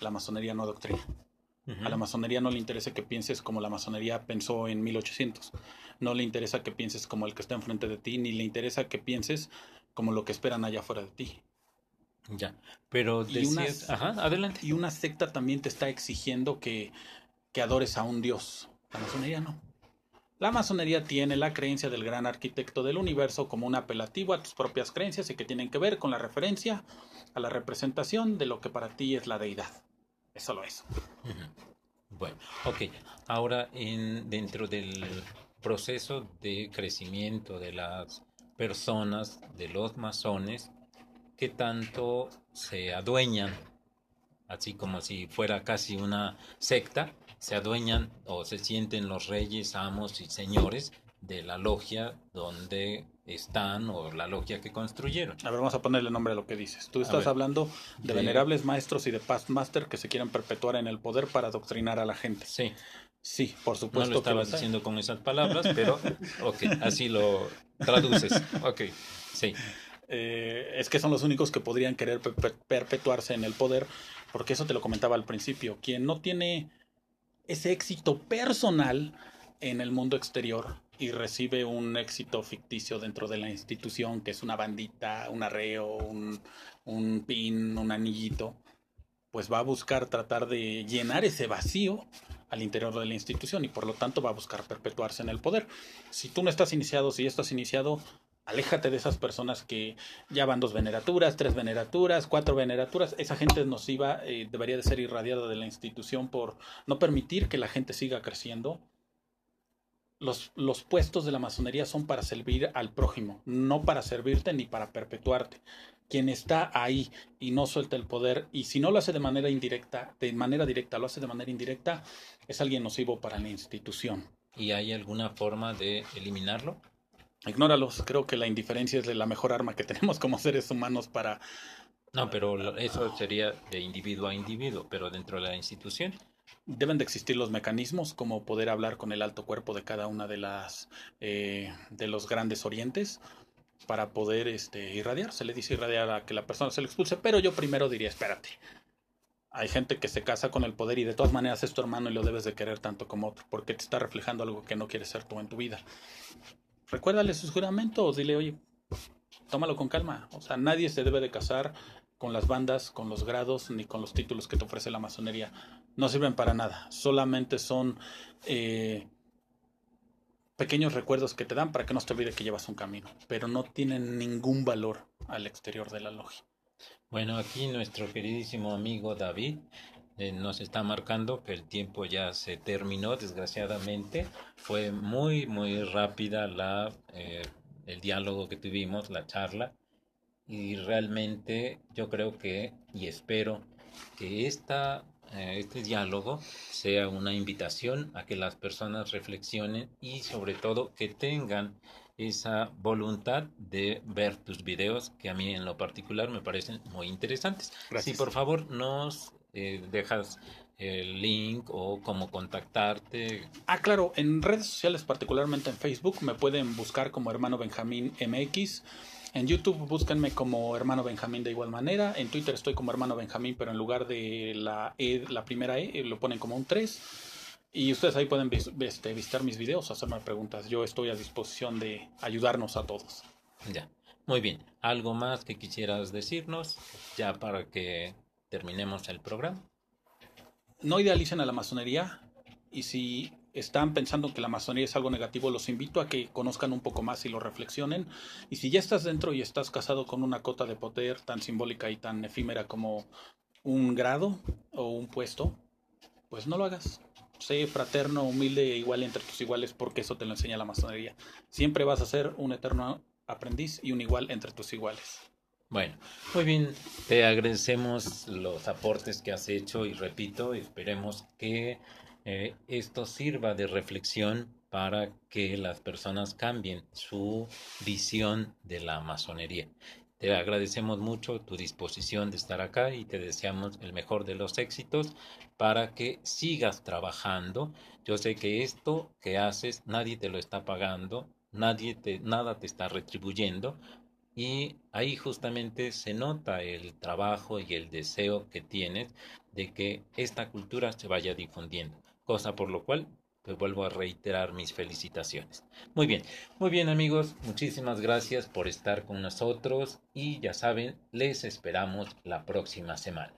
La masonería no adoctrina. A la masonería no le interesa que pienses como la masonería pensó en 1800. No le interesa que pienses como el que está enfrente de ti, ni le interesa que pienses como lo que esperan allá afuera de ti. Ya, pero Y decías, unas- ajá, adelante. Y una secta también te está exigiendo que, que adores a un dios. La masonería no. La masonería tiene la creencia del gran arquitecto del universo como un apelativo a tus propias creencias y que tienen que ver con la referencia a la representación de lo que para ti es la deidad. Es solo eso. Bueno, ok. Ahora, en, dentro del proceso de crecimiento de las personas, de los masones, que tanto se adueñan, así como si fuera casi una secta, se adueñan o se sienten los reyes, amos y señores de la logia donde están o la logia que construyeron. A ver, vamos a ponerle nombre a lo que dices. Tú estás hablando de, venerables maestros y de past master que se quieren perpetuar en el poder para adoctrinar a la gente. Sí. Sí, por supuesto. No lo estabas diciendo con esas palabras, <laughs> pero ok, así lo traduces. Ok, sí. Eh, es que son los únicos que podrían querer perpetuarse en el poder, porque eso te lo comentaba al principio. Quien no tiene ese éxito personal en el mundo exterior y recibe un éxito ficticio dentro de la institución, que es una bandita, un arreo, un, un pin, un anillito, pues va a buscar tratar de llenar ese vacío al interior de la institución y por lo tanto va a buscar perpetuarse en el poder. Si tú no estás iniciado, si ya estás iniciado, aléjate de esas personas que ya van dos veneraturas, tres veneraturas, cuatro veneraturas. Esa gente nociva, eh, debería de ser irradiada de la institución por no permitir que la gente siga creciendo. Los, los, puestos de la masonería son para servir al prójimo, no para servirte ni para perpetuarte. Quien está ahí y no suelta el poder, y si no lo hace de manera indirecta, de manera directa, lo hace de manera indirecta, es alguien nocivo para la institución. ¿Y hay alguna forma de eliminarlo? Ignóralos. Creo que la indiferencia es la mejor arma que tenemos como seres humanos para... No, pero eso sería de individuo a individuo, pero dentro de la institución. Deben de existir los mecanismos como poder hablar con el alto cuerpo de cada una de las eh, de los grandes orientes para poder este, irradiar. Se le dice irradiar a que la persona se le expulse, pero yo primero diría, espérate. Hay gente que se casa con el poder y de todas maneras es tu hermano y lo debes de querer tanto como otro, porque te está reflejando algo que no quieres ser tú en tu vida recuérdale sus juramentos, dile, oye, tómalo con calma. O sea, nadie se debe de casar con las bandas, con los grados, ni con los títulos que te ofrece la masonería. No sirven para nada. Solamente son eh, pequeños recuerdos que te dan para que no te olvide que llevas un camino. Pero no tienen ningún valor al exterior de la logia. Bueno, aquí nuestro queridísimo amigo David eh, nos está marcando que el tiempo ya se terminó, desgraciadamente. Fue muy, muy rápida la, eh, el diálogo que tuvimos, la charla. Y realmente yo creo que y espero que esta, eh, este diálogo sea una invitación a que las personas reflexionen y sobre todo que tengan esa voluntad de ver tus videos que a mí en lo particular me parecen muy interesantes. Si por favor nos eh, dejas el link o cómo contactarte. Ah, claro, en redes sociales, particularmente en Facebook, me pueden buscar como hermano Benjamín MX. En YouTube búsquenme como hermano Benjamín de igual manera. En Twitter estoy como hermano Benjamín, pero en lugar de la E, la primera E, lo ponen como un 3. Y ustedes ahí pueden este, visitar mis videos, hacerme preguntas. Yo estoy a disposición de ayudarnos a todos. Ya, muy bien. ¿Algo más que quisieras decirnos ya para que terminemos el programa. No idealicen a la masonería y si están pensando que la masonería es algo negativo, los invito a que conozcan un poco más y lo reflexionen. Y si ya estás dentro y estás casado con una cota de poder tan simbólica y tan efímera como un grado o un puesto, pues no lo hagas. Sé fraterno, humilde e igual entre tus iguales porque eso te lo enseña la masonería. Siempre vas a ser un eterno aprendiz y un igual entre tus iguales. Bueno, muy bien, te agradecemos los aportes que has hecho y repito, esperemos que eh, esto sirva de reflexión para que las personas cambien su visión de la masonería. Te agradecemos mucho tu disposición de estar acá y te deseamos el mejor de los éxitos para que sigas trabajando. Yo sé que esto que haces nadie te lo está pagando, nadie te, nada te está retribuyendo, y ahí justamente se nota el trabajo y el deseo que tienes de que esta cultura se vaya difundiendo, cosa por lo cual te vuelvo a reiterar mis felicitaciones. Muy bien, muy bien amigos, muchísimas gracias por estar con nosotros y ya saben, les esperamos la próxima semana.